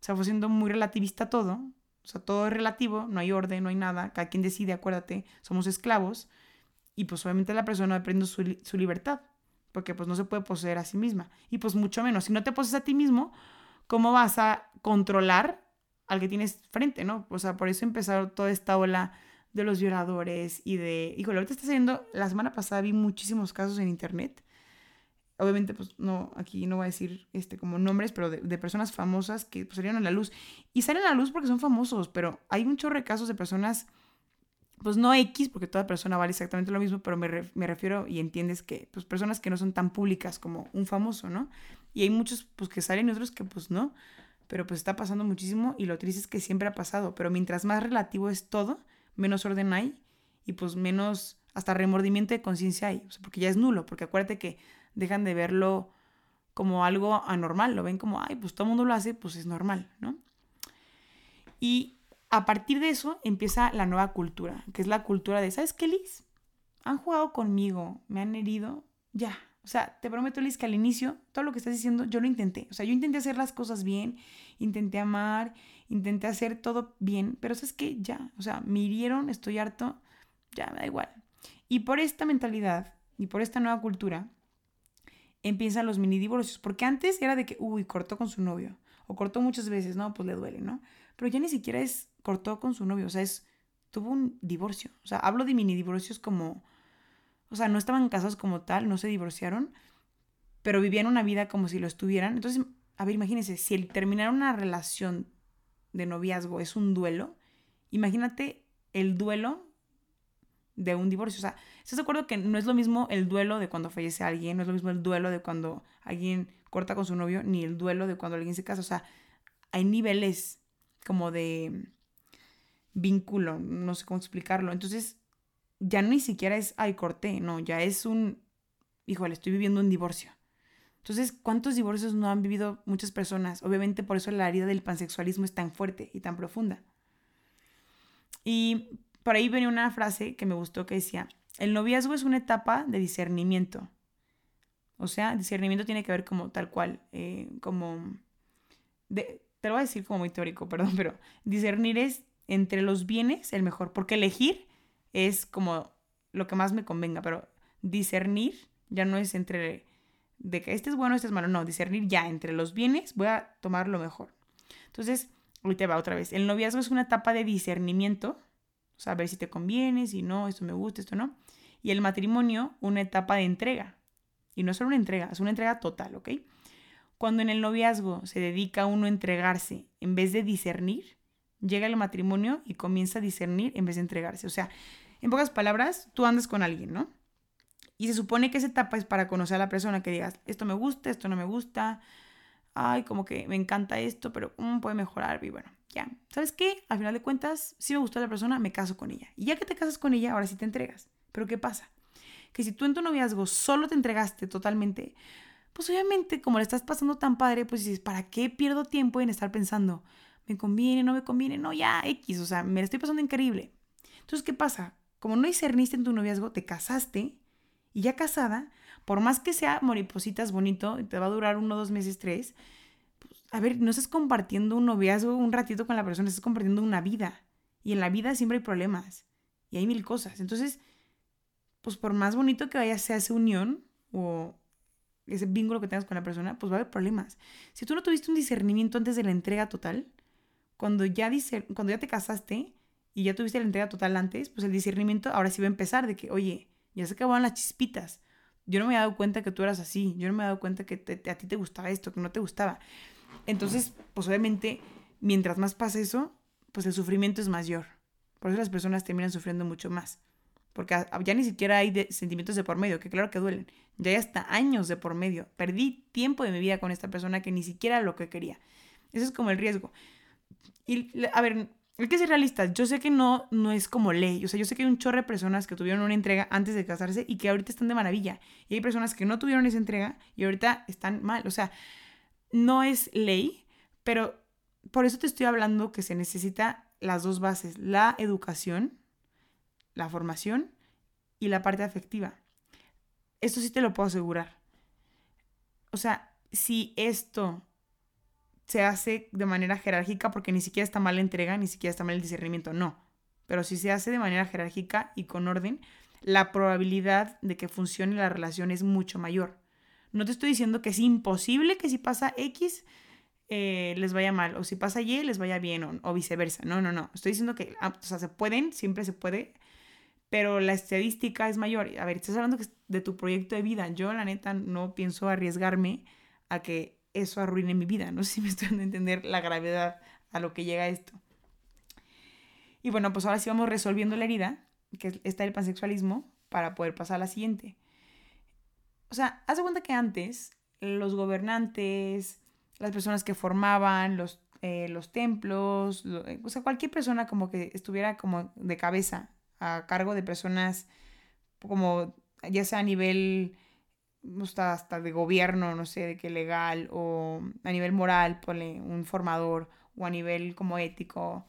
se fue siendo muy relativista todo. O sea, todo es relativo, no hay orden, no hay nada, cada quien decide, acuérdate, somos esclavos. Y pues obviamente la persona aprende su, su libertad, porque pues no se puede poseer a sí misma. Y pues mucho menos, si no te posees a ti mismo, ¿cómo vas a controlar al que tienes frente, no? O sea, por eso empezaron toda esta ola de los violadores y de... Híjole, ahorita está saliendo, la semana pasada vi muchísimos casos en internet. Obviamente, pues no, aquí no voy a decir este, como nombres, pero de, personas famosas que pues, salieron a la luz. Y salen a la luz porque son famosos, pero hay un chorro de casos de personas, pues no X, porque toda persona vale exactamente lo mismo, pero me, me refiero y entiendes que, pues personas que no son tan públicas como un famoso, ¿no? Y hay muchos, pues que salen y otros que, pues no. Pero pues está pasando muchísimo y lo triste es que siempre ha pasado. Pero mientras más relativo es todo, menos orden hay y pues menos hasta remordimiento de conciencia hay, porque ya es nulo, porque acuérdate que dejan de verlo como algo anormal, lo ven como, ay, pues todo el mundo lo hace, pues es normal, ¿no? Y a partir de eso empieza la nueva cultura, que es la cultura de, ¿sabes qué, Liz? Han jugado conmigo, me han herido, ya. O sea, te prometo, Liz, que al inicio, todo lo que estás diciendo, yo lo intenté. O sea, yo intenté hacer las cosas bien, intenté amar, intenté hacer todo bien, pero es que ya, o sea, me hirieron, estoy harto, ya me da igual. Y por esta mentalidad y por esta nueva cultura, empiezan los mini divorcios. Porque antes era de que, uy, cortó con su novio. O cortó muchas veces, no, pues le duele, ¿no? Pero ya ni siquiera es cortó con su novio, o sea, es, tuvo un divorcio. O sea, hablo de mini divorcios como, o sea, no estaban casados como tal, no se divorciaron, pero vivían una vida como si lo estuvieran. Entonces, a ver, imagínense, si el terminar una relación de noviazgo es un duelo, imagínate el duelo de un divorcio. O sea, ¿estás de acuerdo que no es lo mismo el duelo de cuando fallece alguien, no es lo mismo el duelo de cuando alguien corta con su novio, ni el duelo de cuando alguien se casa? O sea, hay niveles como de vínculo, no sé cómo explicarlo. Entonces, ya ni siquiera es, ay, corté, no, ya es un, híjole, estoy viviendo un divorcio. Entonces, ¿cuántos divorcios no han vivido muchas personas? Obviamente por eso la herida del pansexualismo es tan fuerte y tan profunda. Y por ahí venía una frase que me gustó que decía, el noviazgo es una etapa de discernimiento. O sea, discernimiento tiene que ver como tal cual, eh, como... Te lo voy a decir como muy teórico, perdón, pero discernir es entre los bienes el mejor, porque elegir es como lo que más me convenga, pero discernir ya no es entre de que este es bueno, este es malo, no, discernir ya entre los bienes voy a tomar lo mejor. Entonces, ahorita va otra vez. El noviazgo es una etapa de discernimiento saber si te conviene, si no, esto me gusta, esto no. Y el matrimonio, una etapa de entrega. Y no solo una entrega, es una entrega total, ¿ok? Cuando en el noviazgo se dedica uno a entregarse en vez de discernir, llega el matrimonio y comienza a discernir en vez de entregarse. O sea, en pocas palabras, tú andas con alguien, ¿no? Y se supone que esa etapa es para conocer a la persona, que digas, esto me gusta, esto no me gusta, ay, como que me encanta esto, pero mm, puede mejorar, y bueno, ya, ¿sabes qué? Al final de cuentas, si me gustó la persona, me caso con ella. Y ya que te casas con ella, ahora sí te entregas. Pero ¿qué pasa? Que si tú en tu noviazgo solo te entregaste totalmente, pues obviamente como le estás pasando tan padre, pues dices, ¿para qué pierdo tiempo en estar pensando? ¿Me conviene? ¿No me conviene? No, ya, X, o sea, me la estoy pasando increíble. Entonces, ¿qué pasa? Como no discerniste en tu noviazgo, te casaste y ya casada, por más que sea moripositas bonito, te va a durar uno, dos meses, tres, a ver, no estás compartiendo un noviazgo un ratito con la persona, estás compartiendo una vida. Y en la vida siempre hay problemas. Y hay mil cosas. Entonces, pues por más bonito que vaya sea esa unión o ese vínculo que tengas con la persona, pues va a haber problemas. Si tú no tuviste un discernimiento antes de la entrega total, cuando ya, cuando ya te casaste y ya tuviste la entrega total antes, pues el discernimiento ahora sí va a empezar de que, oye, ya se acabaron las chispitas. Yo no me he dado cuenta que tú eras así. Yo no me he dado cuenta que a ti te gustaba esto, que no te gustaba. Entonces, pues obviamente, mientras más pasa eso, pues el sufrimiento es mayor. Por eso las personas terminan sufriendo mucho más. Porque ya ni siquiera hay sentimientos de por medio, que claro que duelen. Ya hay hasta años de por medio. Perdí tiempo de mi vida con esta persona que ni siquiera lo que quería. Eso es como el riesgo. Y, a ver, hay que ser realistas. Yo sé que no, no es como ley. O sea, yo sé que hay un chorro de personas que tuvieron una entrega antes de casarse y que ahorita están de maravilla. Y hay personas que no tuvieron esa entrega y ahorita están mal. O sea, no es ley, pero por eso te estoy hablando que se necesita las dos bases, la educación, la formación y la parte afectiva. Esto sí te lo puedo asegurar. O sea, si esto se hace de manera jerárquica, porque ni siquiera está mal la entrega, ni siquiera está mal el discernimiento, no. Pero si se hace de manera jerárquica y con orden, la probabilidad de que funcione la relación es mucho mayor. No te estoy diciendo que es imposible que si pasa X eh, les vaya mal, o si pasa Y les vaya bien, o, viceversa. No, no, no. Estoy diciendo que, ah, se pueden, siempre se puede, pero la estadística es mayor. A ver, estás hablando de tu proyecto de vida. Yo, la neta, no pienso arriesgarme a que eso arruine mi vida. No sé si me estoy dando a entender la gravedad a lo que llega esto. Y bueno, pues ahora sí vamos resolviendo la herida, que está el pansexualismo, para poder pasar a la siguiente. O sea, haz de cuenta que antes los gobernantes, las personas que formaban los, eh, los templos, eh, o sea, cualquier persona como que estuviera como de cabeza a cargo de personas como ya sea a nivel hasta, hasta de gobierno, no sé, de qué legal, o a nivel moral, ponle un formador, o a nivel como ético,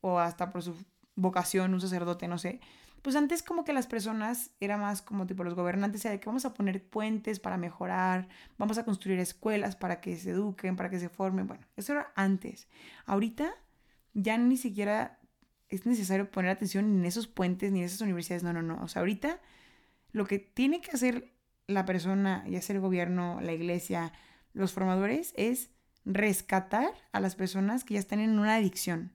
o hasta por su vocación, un sacerdote, no sé. Pues antes como que las personas era más como tipo los gobernantes, era de que vamos a poner puentes para mejorar, vamos a construir escuelas para que se eduquen, para que se formen, bueno, eso era antes. Ahorita ya ni siquiera es necesario poner atención ni en esos puentes ni en esas universidades, no, no, no, o sea, ahorita lo que tiene que hacer la persona, ya sea el gobierno, la iglesia, los formadores, es rescatar a las personas que ya están en una adicción.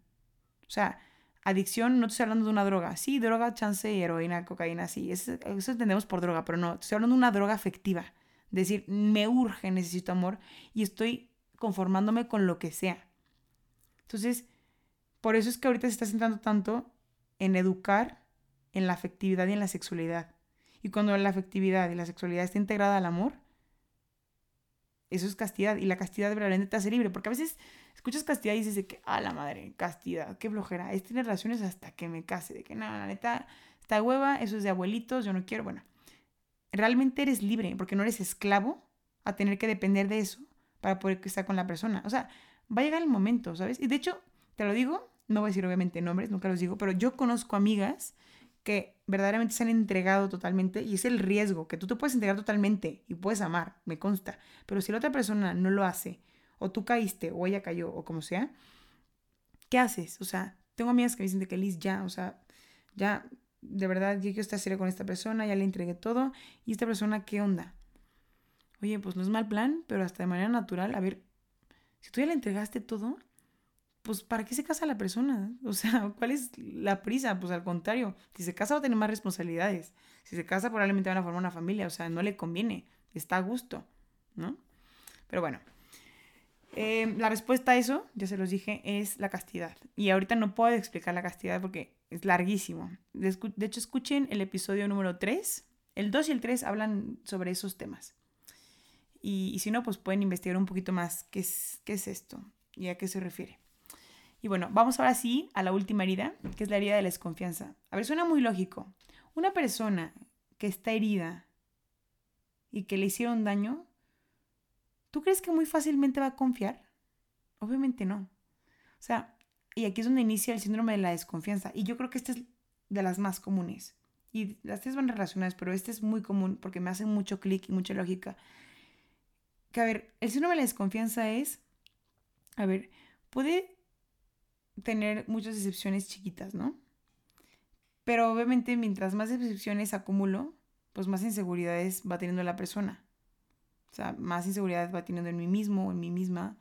O sea, adicción, no estoy hablando de una droga. Sí, droga, chance, heroína, cocaína, sí. Eso, eso entendemos por droga, pero no, estoy hablando de una droga afectiva. Decir, me urge, necesito amor y estoy conformándome con lo que sea. Entonces, por eso es que ahorita se está centrando tanto en educar en la afectividad y en la sexualidad. Y cuando la afectividad y la sexualidad está integrada al amor, eso es castidad. Y la castidad verdaderamente te hace libre. Porque a veces escuchas castidad y dices que, ah, la madre, castidad, qué flojera. Es tener relaciones hasta que me case. De que, nada, la neta, está hueva, eso es de abuelitos, yo no quiero. Bueno, realmente eres libre porque no eres esclavo a tener que depender de eso para poder estar con la persona. O sea, va a llegar el momento, ¿sabes? Y de hecho, te lo digo, no voy a decir obviamente nombres, nunca los digo, pero yo conozco amigas que verdaderamente se han entregado totalmente y es el riesgo, que tú te puedes entregar totalmente y puedes amar, me consta, pero si la otra persona no lo hace, o tú caíste, o ella cayó, o como sea, ¿qué haces? O sea, tengo amigas que me dicen de que Liz ya, o sea, ya, de verdad, yo quiero estar seria con esta persona, ya le entregué todo, y esta persona, ¿qué onda? Oye, pues no es mal plan, pero hasta de manera natural, a ver, si tú ya le entregaste todo, pues ¿para qué se casa la persona? O sea, ¿cuál es la prisa? Pues al contrario, si se casa va a tener más responsabilidades. Si se casa probablemente van a formar una familia, o sea, no le conviene, está a gusto, ¿no? Pero bueno, em, la respuesta a eso, ya se los dije, es la castidad. Y ahorita no puedo explicar la castidad porque es larguísimo. De, hecho, escuchen el episodio número 3. El 2 y el 3 hablan sobre esos temas. Y, si no, pues pueden investigar un poquito más qué es, qué es esto y a qué se refiere. Y bueno, vamos ahora sí a la última herida, que es la herida de la desconfianza. A ver, suena muy lógico. Una persona que está herida y que le hicieron daño, ¿tú crees que muy fácilmente va a confiar? Obviamente no. O sea, y aquí es donde inicia el síndrome de la desconfianza. Y yo creo que esta es de las más comunes. Y las tres van relacionadas, pero este es muy común porque me hace mucho clic y mucha lógica. Que a ver, el síndrome de la desconfianza es, a ver, puede tener muchas decepciones chiquitas, ¿no? Pero obviamente mientras más decepciones acumulo, pues más inseguridades va teniendo la persona. O sea, más inseguridades va teniendo en mí mismo, en mí misma.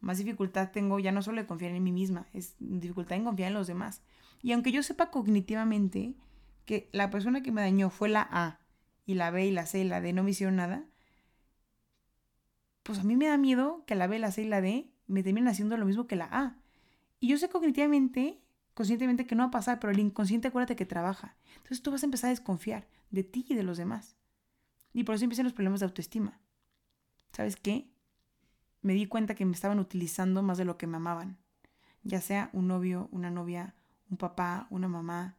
Más dificultad tengo ya no solo de confiar en mí misma, es dificultad en confiar en los demás. Y aunque yo sepa cognitivamente que la persona que me dañó fue la A y la B y la C y la D no me hicieron nada, pues a mí me da miedo que la B, la C y la D me terminen haciendo lo mismo que la A. Y yo sé cognitivamente, conscientemente que no va a pasar, pero el inconsciente acuérdate que trabaja. Entonces tú vas a empezar a desconfiar de ti y de los demás. Y por eso empiezan los problemas de autoestima. ¿Sabes qué? Me di cuenta que me estaban utilizando más de lo que me amaban. Ya sea un novio, una novia, un papá, una mamá,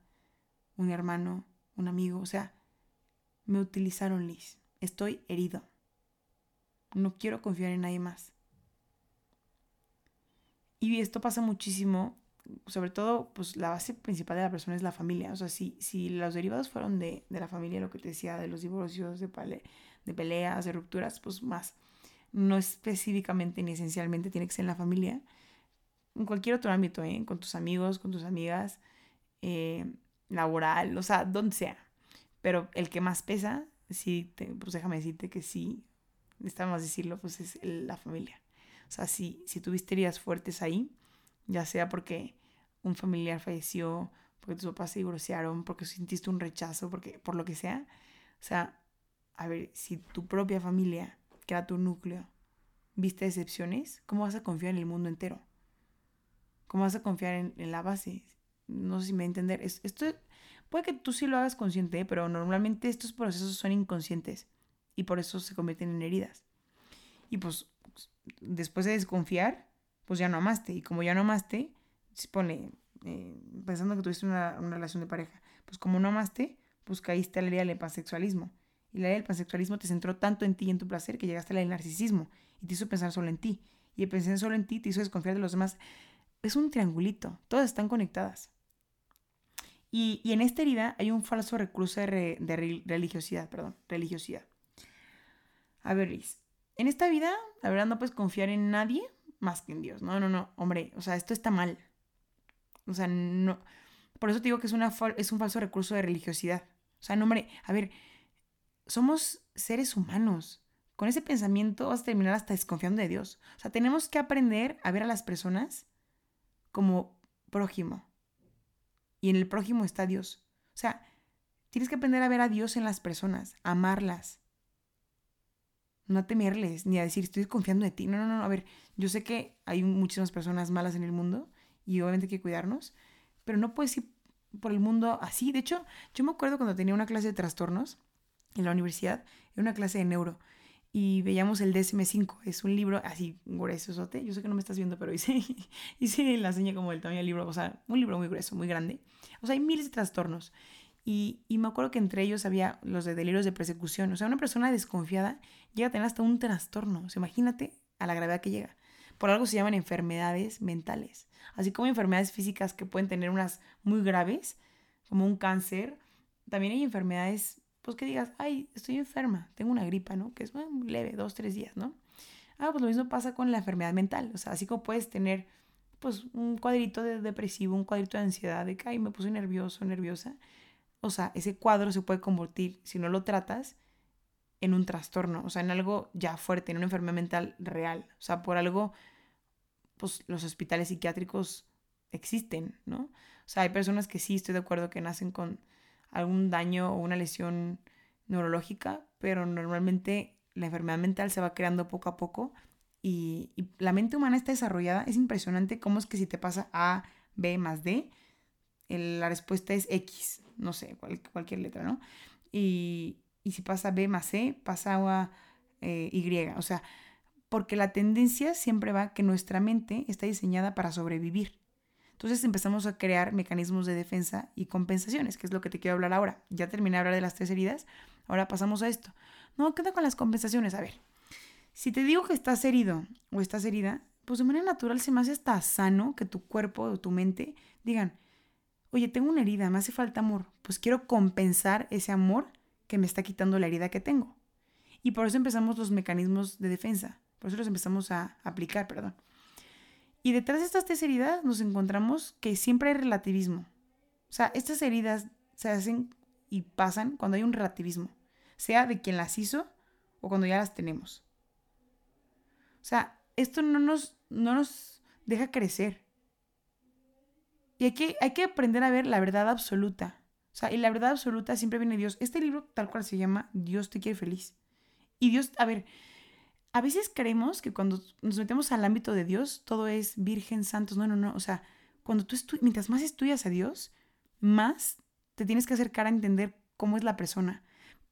un hermano, un amigo. O sea, me utilizaron, Liz. Estoy herido. No quiero confiar en nadie más. Y esto pasa muchísimo, sobre todo, pues la base principal de la persona es la familia. O sea, si, si los derivados fueron de, la familia, lo que te decía, de los divorcios, de, de peleas, de rupturas, pues más. No específicamente ni esencialmente tiene que ser en la familia. En cualquier otro ámbito, ¿eh? Con tus amigos, con tus amigas, eh, laboral, o sea, donde sea. Pero el que más pesa, sí, pues déjame decirte que sí, está más decirlo, pues es la familia. O sea, si, si tuviste heridas fuertes ahí, ya sea porque un familiar falleció, porque tus papás se divorciaron, porque sintiste un rechazo, porque por lo que sea. O sea, a ver, si tu propia familia, que era tu núcleo, viste decepciones, ¿cómo vas a confiar en el mundo entero? ¿Cómo vas a confiar en, la base? No sé si me voy a entender. esto puede que tú sí lo hagas consciente, pero normalmente estos procesos son inconscientes y por eso se convierten en heridas. Y pues después de desconfiar, pues ya no amaste. Y como ya no amaste, se pone, eh, pensando que tuviste una, relación de pareja, pues como no amaste, pues caíste a la idea del pansexualismo. Y la idea del pansexualismo te centró tanto en ti y en tu placer que llegaste a la del narcisismo y te hizo pensar solo en ti. Y el pensar solo en ti te hizo desconfiar de los demás. Es un triangulito, todas están conectadas. Y, en esta herida hay un falso recurso de, de religiosidad, perdón, religiosidad. A ver, Liz, en esta vida, la verdad, no puedes confiar en nadie más que en Dios. No, no, no, hombre, o sea, esto está mal. O sea, no. Por eso te digo que es, una, es un falso recurso de religiosidad. O sea, no, hombre, a ver, somos seres humanos. Con ese pensamiento vas a terminar hasta desconfiando de Dios. O sea, tenemos que aprender a ver a las personas como prójimo. Y en el prójimo está Dios. O sea, tienes que aprender a ver a Dios en las personas, amarlas. No a temerles, ni a decir, estoy confiando en ti. No, no, no. A ver, yo sé que hay muchísimas personas malas en el mundo y obviamente hay que cuidarnos, pero no puedes ir por el mundo así. De hecho, yo me acuerdo cuando tenía una clase de trastornos en la universidad, era una clase de neuro, y veíamos el DSM-5. Es un libro así grueso, yo sé que no me estás viendo, pero hice, hice la seña como el tamaño del libro, o sea, un libro muy grueso, muy grande. O sea, hay miles de trastornos. Y, y, me acuerdo que entre ellos había los de delirios de persecución. O sea, una persona desconfiada llega a tener hasta un trastorno. O sea, imagínate a la gravedad que llega. Por algo se llaman enfermedades mentales. Así como enfermedades físicas que pueden tener unas muy graves, como un cáncer, también hay enfermedades, pues que digas, ay, estoy enferma, tengo una gripa, ¿no? Que es muy leve, dos, tres días, ¿no? Ah, pues lo mismo pasa con la enfermedad mental. O sea, así como puedes tener, pues, un cuadrito de depresivo, un cuadrito de ansiedad, de que, ay, me puse nervioso, nerviosa o sea, ese cuadro se puede convertir, si no lo tratas, en un trastorno, o sea, en algo ya fuerte, en una enfermedad mental real. O sea, por algo, pues los hospitales psiquiátricos existen, ¿no? O sea, hay personas que sí, estoy de acuerdo, que nacen con algún daño o una lesión neurológica, pero normalmente la enfermedad mental se va creando poco a poco y, la mente humana está desarrollada. Es impresionante cómo es que si te pasa A, B más D, la respuesta es X, no sé, cualquier letra, ¿no? Y, si pasa B más C, pasa a eh, Y. O sea, porque la tendencia siempre va que nuestra mente está diseñada para sobrevivir. Entonces empezamos a crear mecanismos de defensa y compensaciones, que es lo que te quiero hablar ahora. Ya terminé de hablar de las tres heridas, ahora pasamos a esto. No, ¿qué onda con las compensaciones? A ver, si te digo que estás herido o estás herida, pues de manera natural se me hace hasta sano que tu cuerpo o tu mente digan, oye, tengo una herida, me hace falta amor, pues quiero compensar ese amor que me está quitando la herida que tengo. Y por eso empezamos los mecanismos de defensa, por eso los empezamos a aplicar, perdón. Y detrás de estas tres heridas nos encontramos que siempre hay relativismo. O sea, estas heridas se hacen y pasan cuando hay un relativismo, sea de quien las hizo o cuando ya las tenemos. O sea, esto no nos, no nos deja crecer. Y hay que, hay que aprender a ver la verdad absoluta. O sea, y la verdad absoluta siempre viene de Dios. Este libro tal cual se llama Dios te quiere feliz. Y Dios, a ver, a veces creemos que cuando nos metemos al ámbito de Dios, todo es virgen, santos. No, no, no. O sea, cuando tú mientras más estudias a Dios, más te tienes que acercar a entender cómo es la persona.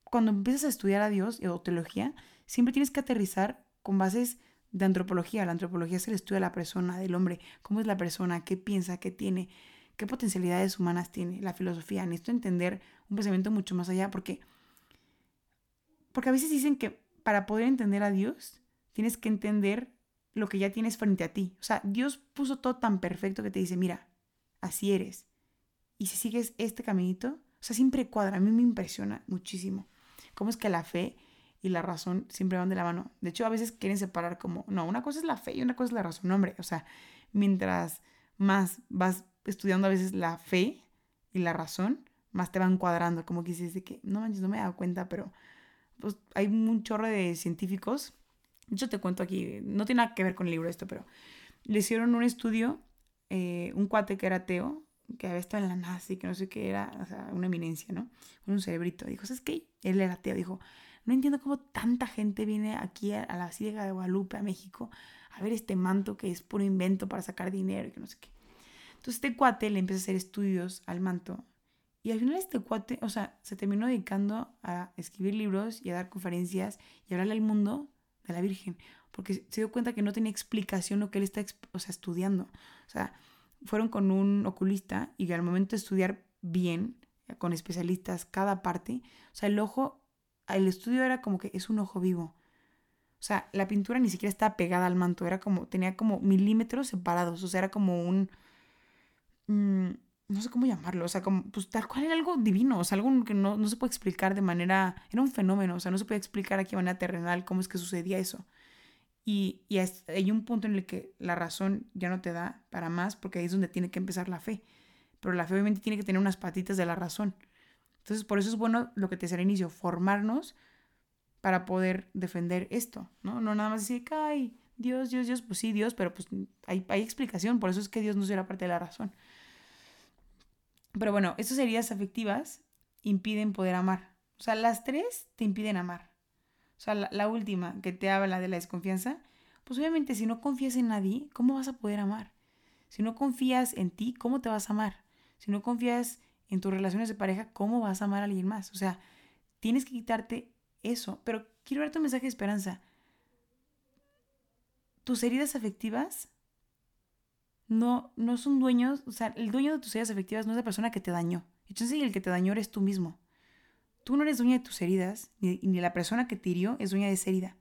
Cuando empiezas a estudiar a Dios o teología, siempre tienes que aterrizar con bases de antropología. La antropología es el estudio de la persona, del hombre, cómo es la persona, qué piensa, qué tiene, qué potencialidades humanas tiene. La filosofía, necesito entender un pensamiento mucho más allá porque, porque a veces dicen que para poder entender a Dios tienes que entender lo que ya tienes frente a ti. O sea, Dios puso todo tan perfecto que te dice, mira, así eres. Y si sigues este caminito, o sea, siempre cuadra. A mí me impresiona muchísimo cómo es que la fe y la razón siempre van de la mano. De hecho, a veces quieren separar como, no, una cosa es la fe y una cosa es la razón. hombre, o sea, mientras más vas estudiando a veces la fe y la razón, más te van cuadrando, como que dices de que, no manches, no me he dado cuenta, pero pues hay un chorro de científicos. Yo te cuento aquí, no tiene nada que ver con el libro esto, pero le hicieron un estudio, eh, un cuate que era ateo, que había estado en la NASA y que no sé qué era, o sea, una eminencia, ¿no? Un cerebrito. Dijo, ¿sabes qué? Él era ateo. Dijo, no entiendo cómo tanta gente viene aquí a, la Ciega de Guadalupe, a México, a ver este manto que es puro invento para sacar dinero y que no sé qué. Entonces este cuate le empieza a hacer estudios al manto y al final este cuate, o sea, se terminó dedicando a escribir libros y a dar conferencias y hablarle al mundo de la Virgen, porque se dio cuenta que no tenía explicación lo que él está o sea, estudiando. O sea, fueron con un oculista y al momento de estudiar bien, con especialistas, cada parte, o sea, el ojo el estudio era como que es un ojo vivo. O sea, la pintura ni siquiera estaba pegada al manto, era como, tenía como milímetros separados, o sea, era como un... Mm, no sé cómo llamarlo, o sea, como, pues tal cual era algo divino, o sea, algo que no, no se puede explicar de manera, era un fenómeno, o sea, no se puede explicar aquí de manera terrenal cómo es que sucedía eso. Y, y hay un punto en el que la razón ya no te da para más, porque ahí es donde tiene que empezar la fe. Pero la fe obviamente tiene que tener unas patitas de la razón Entonces, por eso es bueno lo que te decía al inicio, formarnos para poder defender esto, ¿no? No nada más decir, ay, Dios, Dios, Dios, pues sí, Dios, pero pues hay, hay explicación, por eso es que Dios no será parte de la razón. Pero bueno, estas heridas afectivas impiden poder amar. O sea, las tres te impiden amar. O sea, la, última que te habla de la desconfianza, pues obviamente si no confías en nadie, ¿cómo vas a poder amar? Si no confías en ti, ¿cómo te vas a amar? Si no confías en tus relaciones de pareja, ¿cómo vas a amar a alguien más? O sea, tienes que quitarte eso. Pero quiero darte un mensaje de esperanza. Tus heridas afectivas no, no son dueños, o sea, el dueño de tus heridas afectivas no es la persona que te dañó. Entonces el que te dañó eres tú mismo. Tú no eres dueña de tus heridas, ni, ni la persona que te hirió es dueña de esa herida.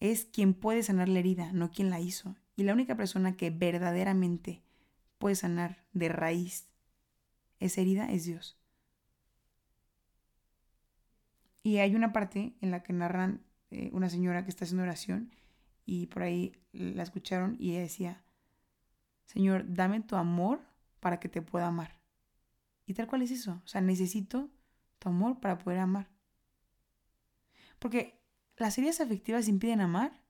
Es quien puede sanar la herida, no quien la hizo. Y la única persona que verdaderamente puede sanar de raíz esa herida es Dios. Y hay una parte en la que narran eh, una señora que está haciendo oración y por ahí la escucharon y ella decía, Señor, dame tu amor para que te pueda amar. Y tal cual es eso. O sea, necesito tu amor para poder amar. Porque las heridas afectivas impiden amar,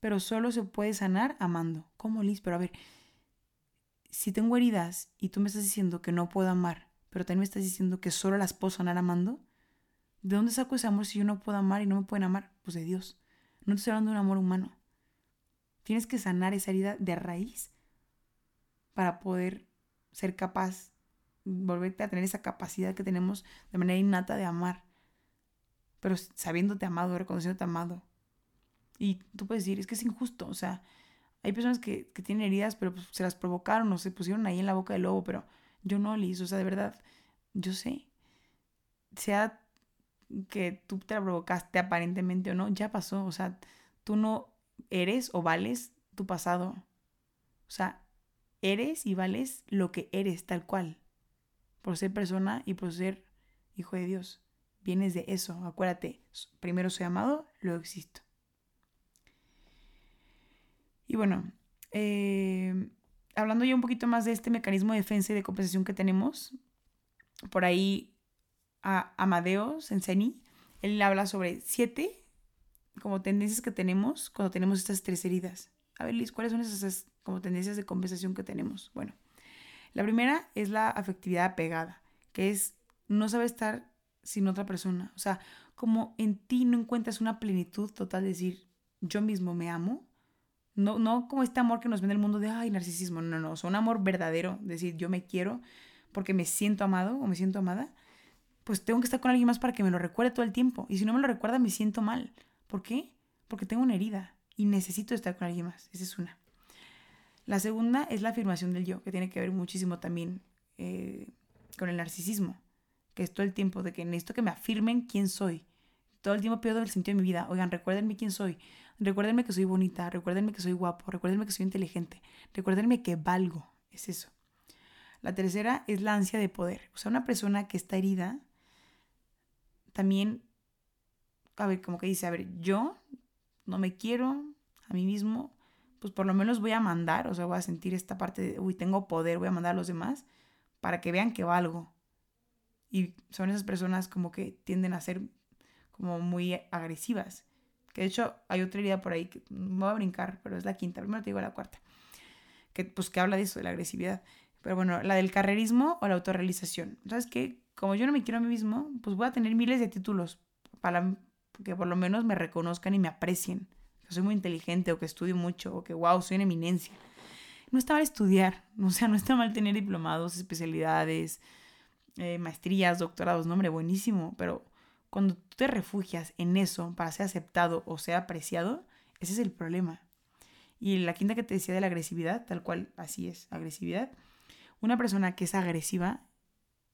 pero solo se puede sanar amando. ¿Cómo, Liz? Pero a ver, si tengo heridas y tú me estás diciendo que no puedo amar, pero también me estás diciendo que solo las puedo sanar amando, ¿de dónde saco ese amor si yo no puedo amar y no me pueden amar? Pues de Dios. No te estoy hablando de un amor humano. Tienes que sanar esa herida de raíz para poder ser capaz, volverte a tener esa capacidad que tenemos de manera innata de amar, pero sabiéndote amado, reconociéndote amado. Y tú puedes decir, es que es injusto, o sea, hay personas que, tienen heridas, pero pues, se las provocaron o se pusieron ahí en la boca del lobo, pero yo no, Liz, o sea, de verdad, yo sé. Sea que tú te la provocaste aparentemente o no, ya pasó, o sea, tú no eres o vales tu pasado. O sea, eres y vales lo que eres tal cual, por ser persona y por ser hijo de Dios. Vienes de eso, acuérdate, primero soy amado, luego existo. Y bueno, eh, hablando ya un poquito más de este mecanismo de defensa y de compensación que tenemos, por ahí a Amadeus Enseni, él habla sobre siete como tendencias que tenemos cuando tenemos estas tres heridas. A ver, Liz, ¿cuáles son esas como tendencias de compensación que tenemos? Bueno, la primera es la afectividad apegada, que es no saber estar sin otra persona. O sea, como en ti no encuentras una plenitud total de decir, yo mismo me amo, no, no como este amor que nos vende el mundo de, ay, narcisismo, no, no, o sea, un amor verdadero, decir, yo me quiero porque me siento amado o me siento amada, pues tengo que estar con alguien más para que me lo recuerde todo el tiempo. Y si no me lo recuerda, me siento mal. ¿Por qué? Porque tengo una herida y necesito estar con alguien más. Esa es una. La segunda es la afirmación del yo, que tiene que ver muchísimo también eh, con el narcisismo, que es todo el tiempo de que necesito que me afirmen quién soy. Todo el tiempo pido el sentido de mi vida. Oigan, recuérdenme quién soy. Recuérdenme que soy bonita, recuérdenme que soy guapo, recuérdenme que soy inteligente, recuérdenme que valgo. Es eso. La tercera es la ansia de poder. O sea, una persona que está herida también, a ver, como que dice, a ver, yo no me quiero a mí mismo, pues por lo menos voy a mandar, o sea, voy a sentir esta parte de, uy, tengo poder, voy a mandar a los demás para que vean que valgo. Y son esas personas como que tienden a ser como muy agresivas. De hecho hay otra herida por ahí que me voy a brincar, pero es la quinta. Primero te digo la cuarta. Que pues que habla de eso, de la agresividad. Pero bueno, la del carrerismo o la autorrealización. ¿Sabes qué? Como yo no me quiero a mí mismo, pues voy a tener miles de títulos para que por lo menos me reconozcan y me aprecien. Que soy muy inteligente o que estudio mucho o que wow, soy una eminencia. No está mal estudiar, o sea, no está mal tener diplomados, especialidades, eh, maestrías, doctorados, no, hombre, buenísimo, pero cuando tú te refugias en eso para ser aceptado o ser apreciado, ese es el problema. Y la quinta que te decía de la agresividad, tal cual así es, agresividad. Una persona que es agresiva,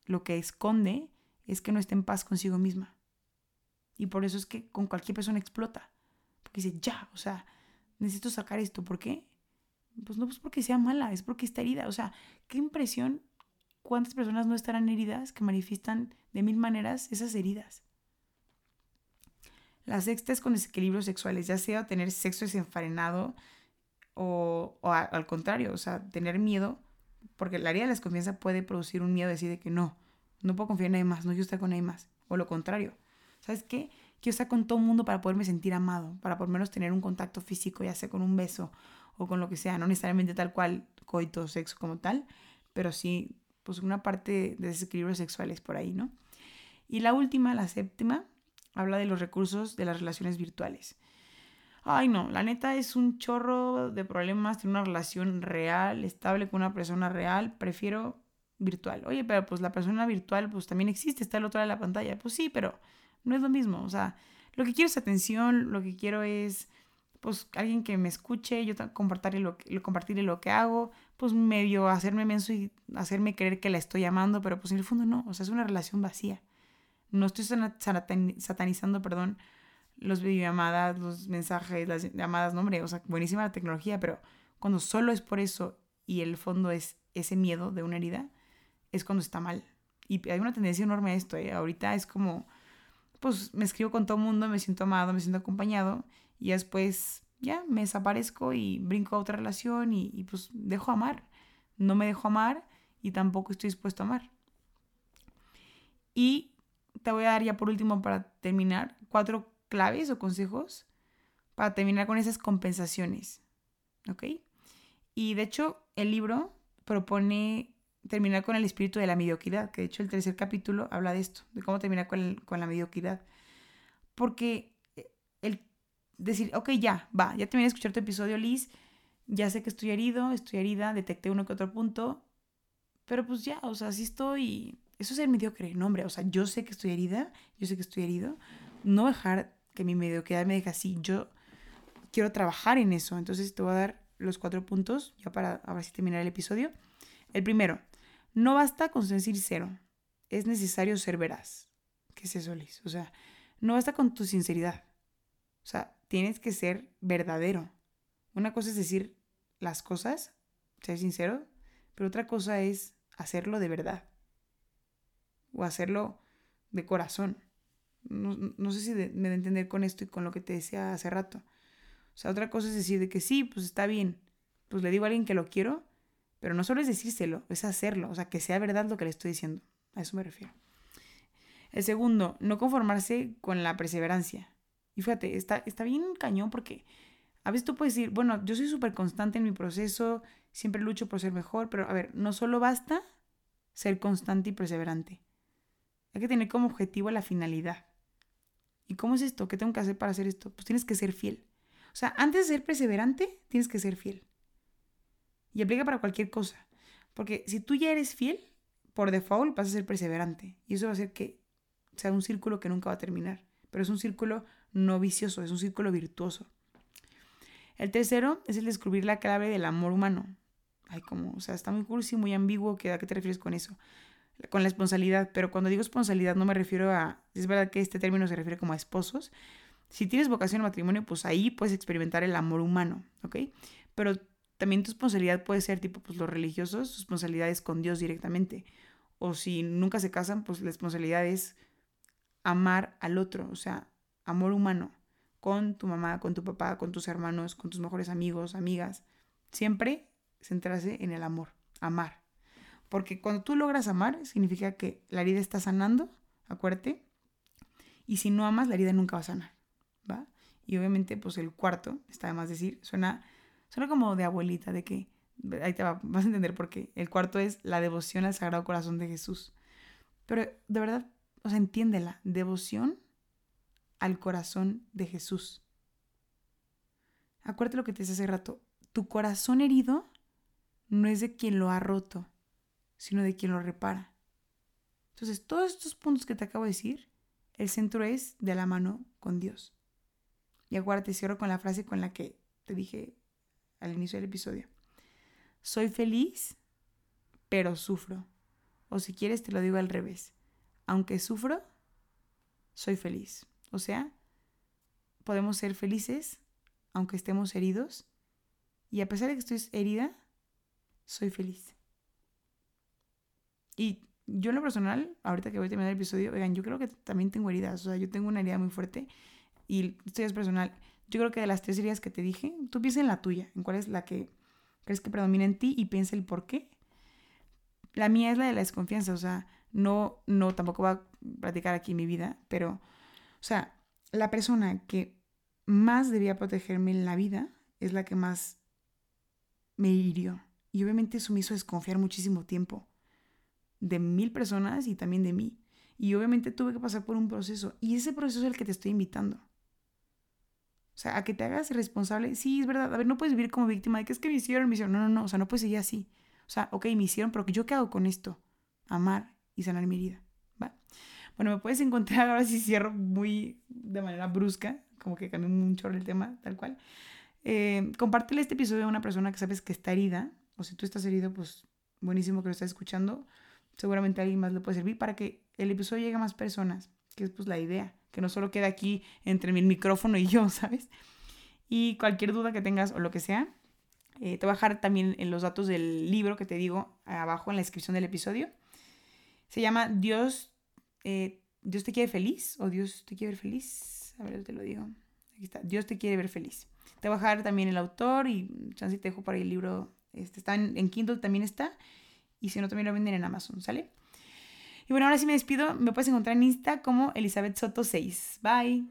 lo que esconde es que no está en paz consigo misma. Y por eso es que con cualquier persona explota. Porque dice, ya, o sea, necesito sacar esto. ¿Por qué? Pues no es porque sea mala, es porque está herida. O sea, qué impresión cuántas personas no estarán heridas que manifiestan de mil maneras esas heridas. La sexta es con desequilibrios sexuales, ya sea tener sexo desenfrenado o, al contrario, o sea, tener miedo, porque la herida de la desconfianza puede producir un miedo de decir de que no, No puedo confiar en nadie más, no quiero estar con nadie más. O lo contrario. ¿Sabes qué? Quiero estar con todo el mundo para poderme sentir amado, para por lo menos tener un contacto físico, ya sea con un beso o con lo que sea, no necesariamente tal cual coito, sexo como tal, pero sí, pues una parte de desequilibrios sexuales por ahí, ¿no? Y la última, la séptima, habla de los recursos de las relaciones virtuales. Ay, no, la neta es un chorro de problemas tener una relación real, estable con una persona real. Prefiero virtual. Oye, pero pues la persona virtual pues también existe, está al otro lado de la pantalla. Pues sí, pero no es lo mismo. O sea, lo que quiero es atención, lo que quiero es pues alguien que me escuche, yo compartirle lo, compartirle lo que hago, pues medio hacerme menso y hacerme creer que la estoy amando, pero pues en el fondo no, o sea, es una relación vacía. No estoy satanizando, perdón, los videollamadas, los mensajes, las llamadas, no hombre, o sea, buenísima la tecnología, pero cuando solo es por eso y el fondo es ese miedo de una herida, es cuando está mal. Y hay una tendencia enorme a esto, ¿eh? Ahorita es como, pues me escribo con todo el mundo, me siento amado, me siento acompañado y después ya me desaparezco y brinco a otra relación y, y pues dejo amar. No me dejo amar y tampoco estoy dispuesto a amar. Y te voy a dar ya por último para terminar cuatro claves o consejos para terminar con esas compensaciones. ¿Ok? Y de hecho el libro propone terminar con el espíritu de la mediocridad, que de hecho el tercer capítulo habla de esto, de cómo terminar con, la mediocridad. Porque el decir, ok, ya, va, ya terminé de escuchar tu episodio, Liz, ya sé que estoy herido, estoy herida, detecté uno que otro punto, pero pues ya, o sea, sí estoy, eso es el mediocre, no hombre, o sea, yo sé que estoy herida, yo sé que estoy herido, no dejar que mi mediocridad me deje así, yo quiero trabajar en eso, entonces te voy a dar los cuatro puntos, ya para a ver si terminar el episodio. El primero, no basta con decir cero, es necesario ser veraz. ¿Qué es eso? O sea, no basta con tu sinceridad. O sea, tienes que ser verdadero. Una cosa es decir las cosas, ser sincero, pero otra cosa es hacerlo de verdad. O hacerlo de corazón. No, sé si me da entender con esto y con lo que te decía hace rato. O sea, otra cosa es decir de que sí, pues está bien. Pues le digo a alguien que lo quiero, pero no solo es decírselo, es hacerlo. O sea, que sea verdad lo que le estoy diciendo. A eso me refiero. El segundo, no conformarse con la perseverancia. Y fíjate, está, está bien cañón porque a veces tú puedes decir, bueno, yo soy súper constante en mi proceso, siempre lucho por ser mejor, pero a ver, no solo basta ser constante y perseverante. Hay que tener como objetivo la finalidad. ¿Y cómo es esto? ¿Qué tengo que hacer para hacer esto? Pues tienes que ser fiel. O sea, antes de ser perseverante, tienes que ser fiel. Y aplica para cualquier cosa. Porque si tú ya eres fiel, por default vas a ser perseverante. Y eso va a hacer que sea un círculo que nunca va a terminar. Pero es un círculo no vicioso, es un círculo virtuoso. El tercero es el descubrir la clave del amor humano. Ay, como, o sea, está muy cursi, muy ambiguo, ¿a qué te refieres con eso? Con la responsabilidad, pero cuando digo responsabilidad no me refiero a, es verdad que este término se refiere como a esposos. Si tienes vocación al matrimonio, pues ahí puedes experimentar el amor humano, ¿ok? Pero también tu responsabilidad puede ser tipo, pues los religiosos, su responsabilidad es con Dios directamente. O si nunca se casan, pues la responsabilidad es amar al otro, o sea, amor humano, con tu mamá, con tu papá, con tus hermanos, con tus mejores amigos, amigas. Siempre centrarse en el amor, amar. Porque cuando tú logras amar, significa que la herida está sanando, acuérdate. Y si no amas, la herida nunca va a sanar, ¿va? Y obviamente, pues el cuarto, está de más decir, suena, suena como de abuelita, de que, ahí te vas a entender por qué. El cuarto es la devoción al Sagrado Corazón de Jesús. Pero de verdad, o sea, entiéndela, devoción al corazón de Jesús. Acuérdate lo que te decía hace rato. Tu corazón herido no es de quien lo ha roto, sino de quien lo repara. Entonces, todos estos puntos que te acabo de decir, el centro es de la mano con Dios. Y acuérdate, cierro con la frase con la que te dije al inicio del episodio. Soy feliz, pero sufro. O si quieres, te lo digo al revés. Aunque sufro, soy feliz. O sea, podemos ser felices aunque estemos heridos y a pesar de que estoy herida, soy feliz. Y yo en lo personal, ahorita que voy a terminar el episodio, oigan, yo creo que también tengo heridas, o sea, yo tengo una herida muy fuerte y esto es personal. Yo creo que de las tres heridas que te dije, tú piensa en la tuya, en cuál es la que crees que predomina en ti y piensa el por qué. La mía es la de la desconfianza, o sea, No, no, tampoco va a platicar aquí mi vida, pero, o sea, la persona que más debía protegerme en la vida es la que más me hirió. Y obviamente eso me hizo desconfiar muchísimo tiempo de mil personas y también de mí. Y obviamente tuve que pasar por un proceso. Y ese proceso es el que te estoy invitando. O sea, a que te hagas responsable. Sí, es verdad. A ver, no puedes vivir como víctima de que es que me hicieron, me hicieron. No, no, no. O sea, no puedes seguir así. O sea, ok, me hicieron, pero ¿yo qué hago con esto? Amar y sanar mi herida. ¿Va? Bueno, me puedes encontrar ahora si cierro muy de manera brusca, como que cambié mucho el tema, tal cual. Eh, compártele este episodio a una persona que sabes que está herida. O si tú estás herido, pues buenísimo que lo estás escuchando. Seguramente alguien más le puede servir para que el episodio llegue a más personas, que es pues la idea, que no solo quede aquí entre mi micrófono y yo, ¿sabes? Y cualquier duda que tengas o lo que sea, eh, te voy a dejar también en los datos del libro que te digo abajo en la descripción del episodio. Se llama Dios, eh, Dios te quiere feliz o Dios te quiere ver feliz. A ver, te lo digo. Aquí está. Dios te quiere ver feliz. Te voy a dejar también el autor y chance te dejo por ahí el libro. Este, está en, en Kindle también está. Y si no, también lo venden en Amazon, ¿sale? Y bueno, ahora sí me despido. Me puedes encontrar en Insta como Elizabeth Soto 6. Bye.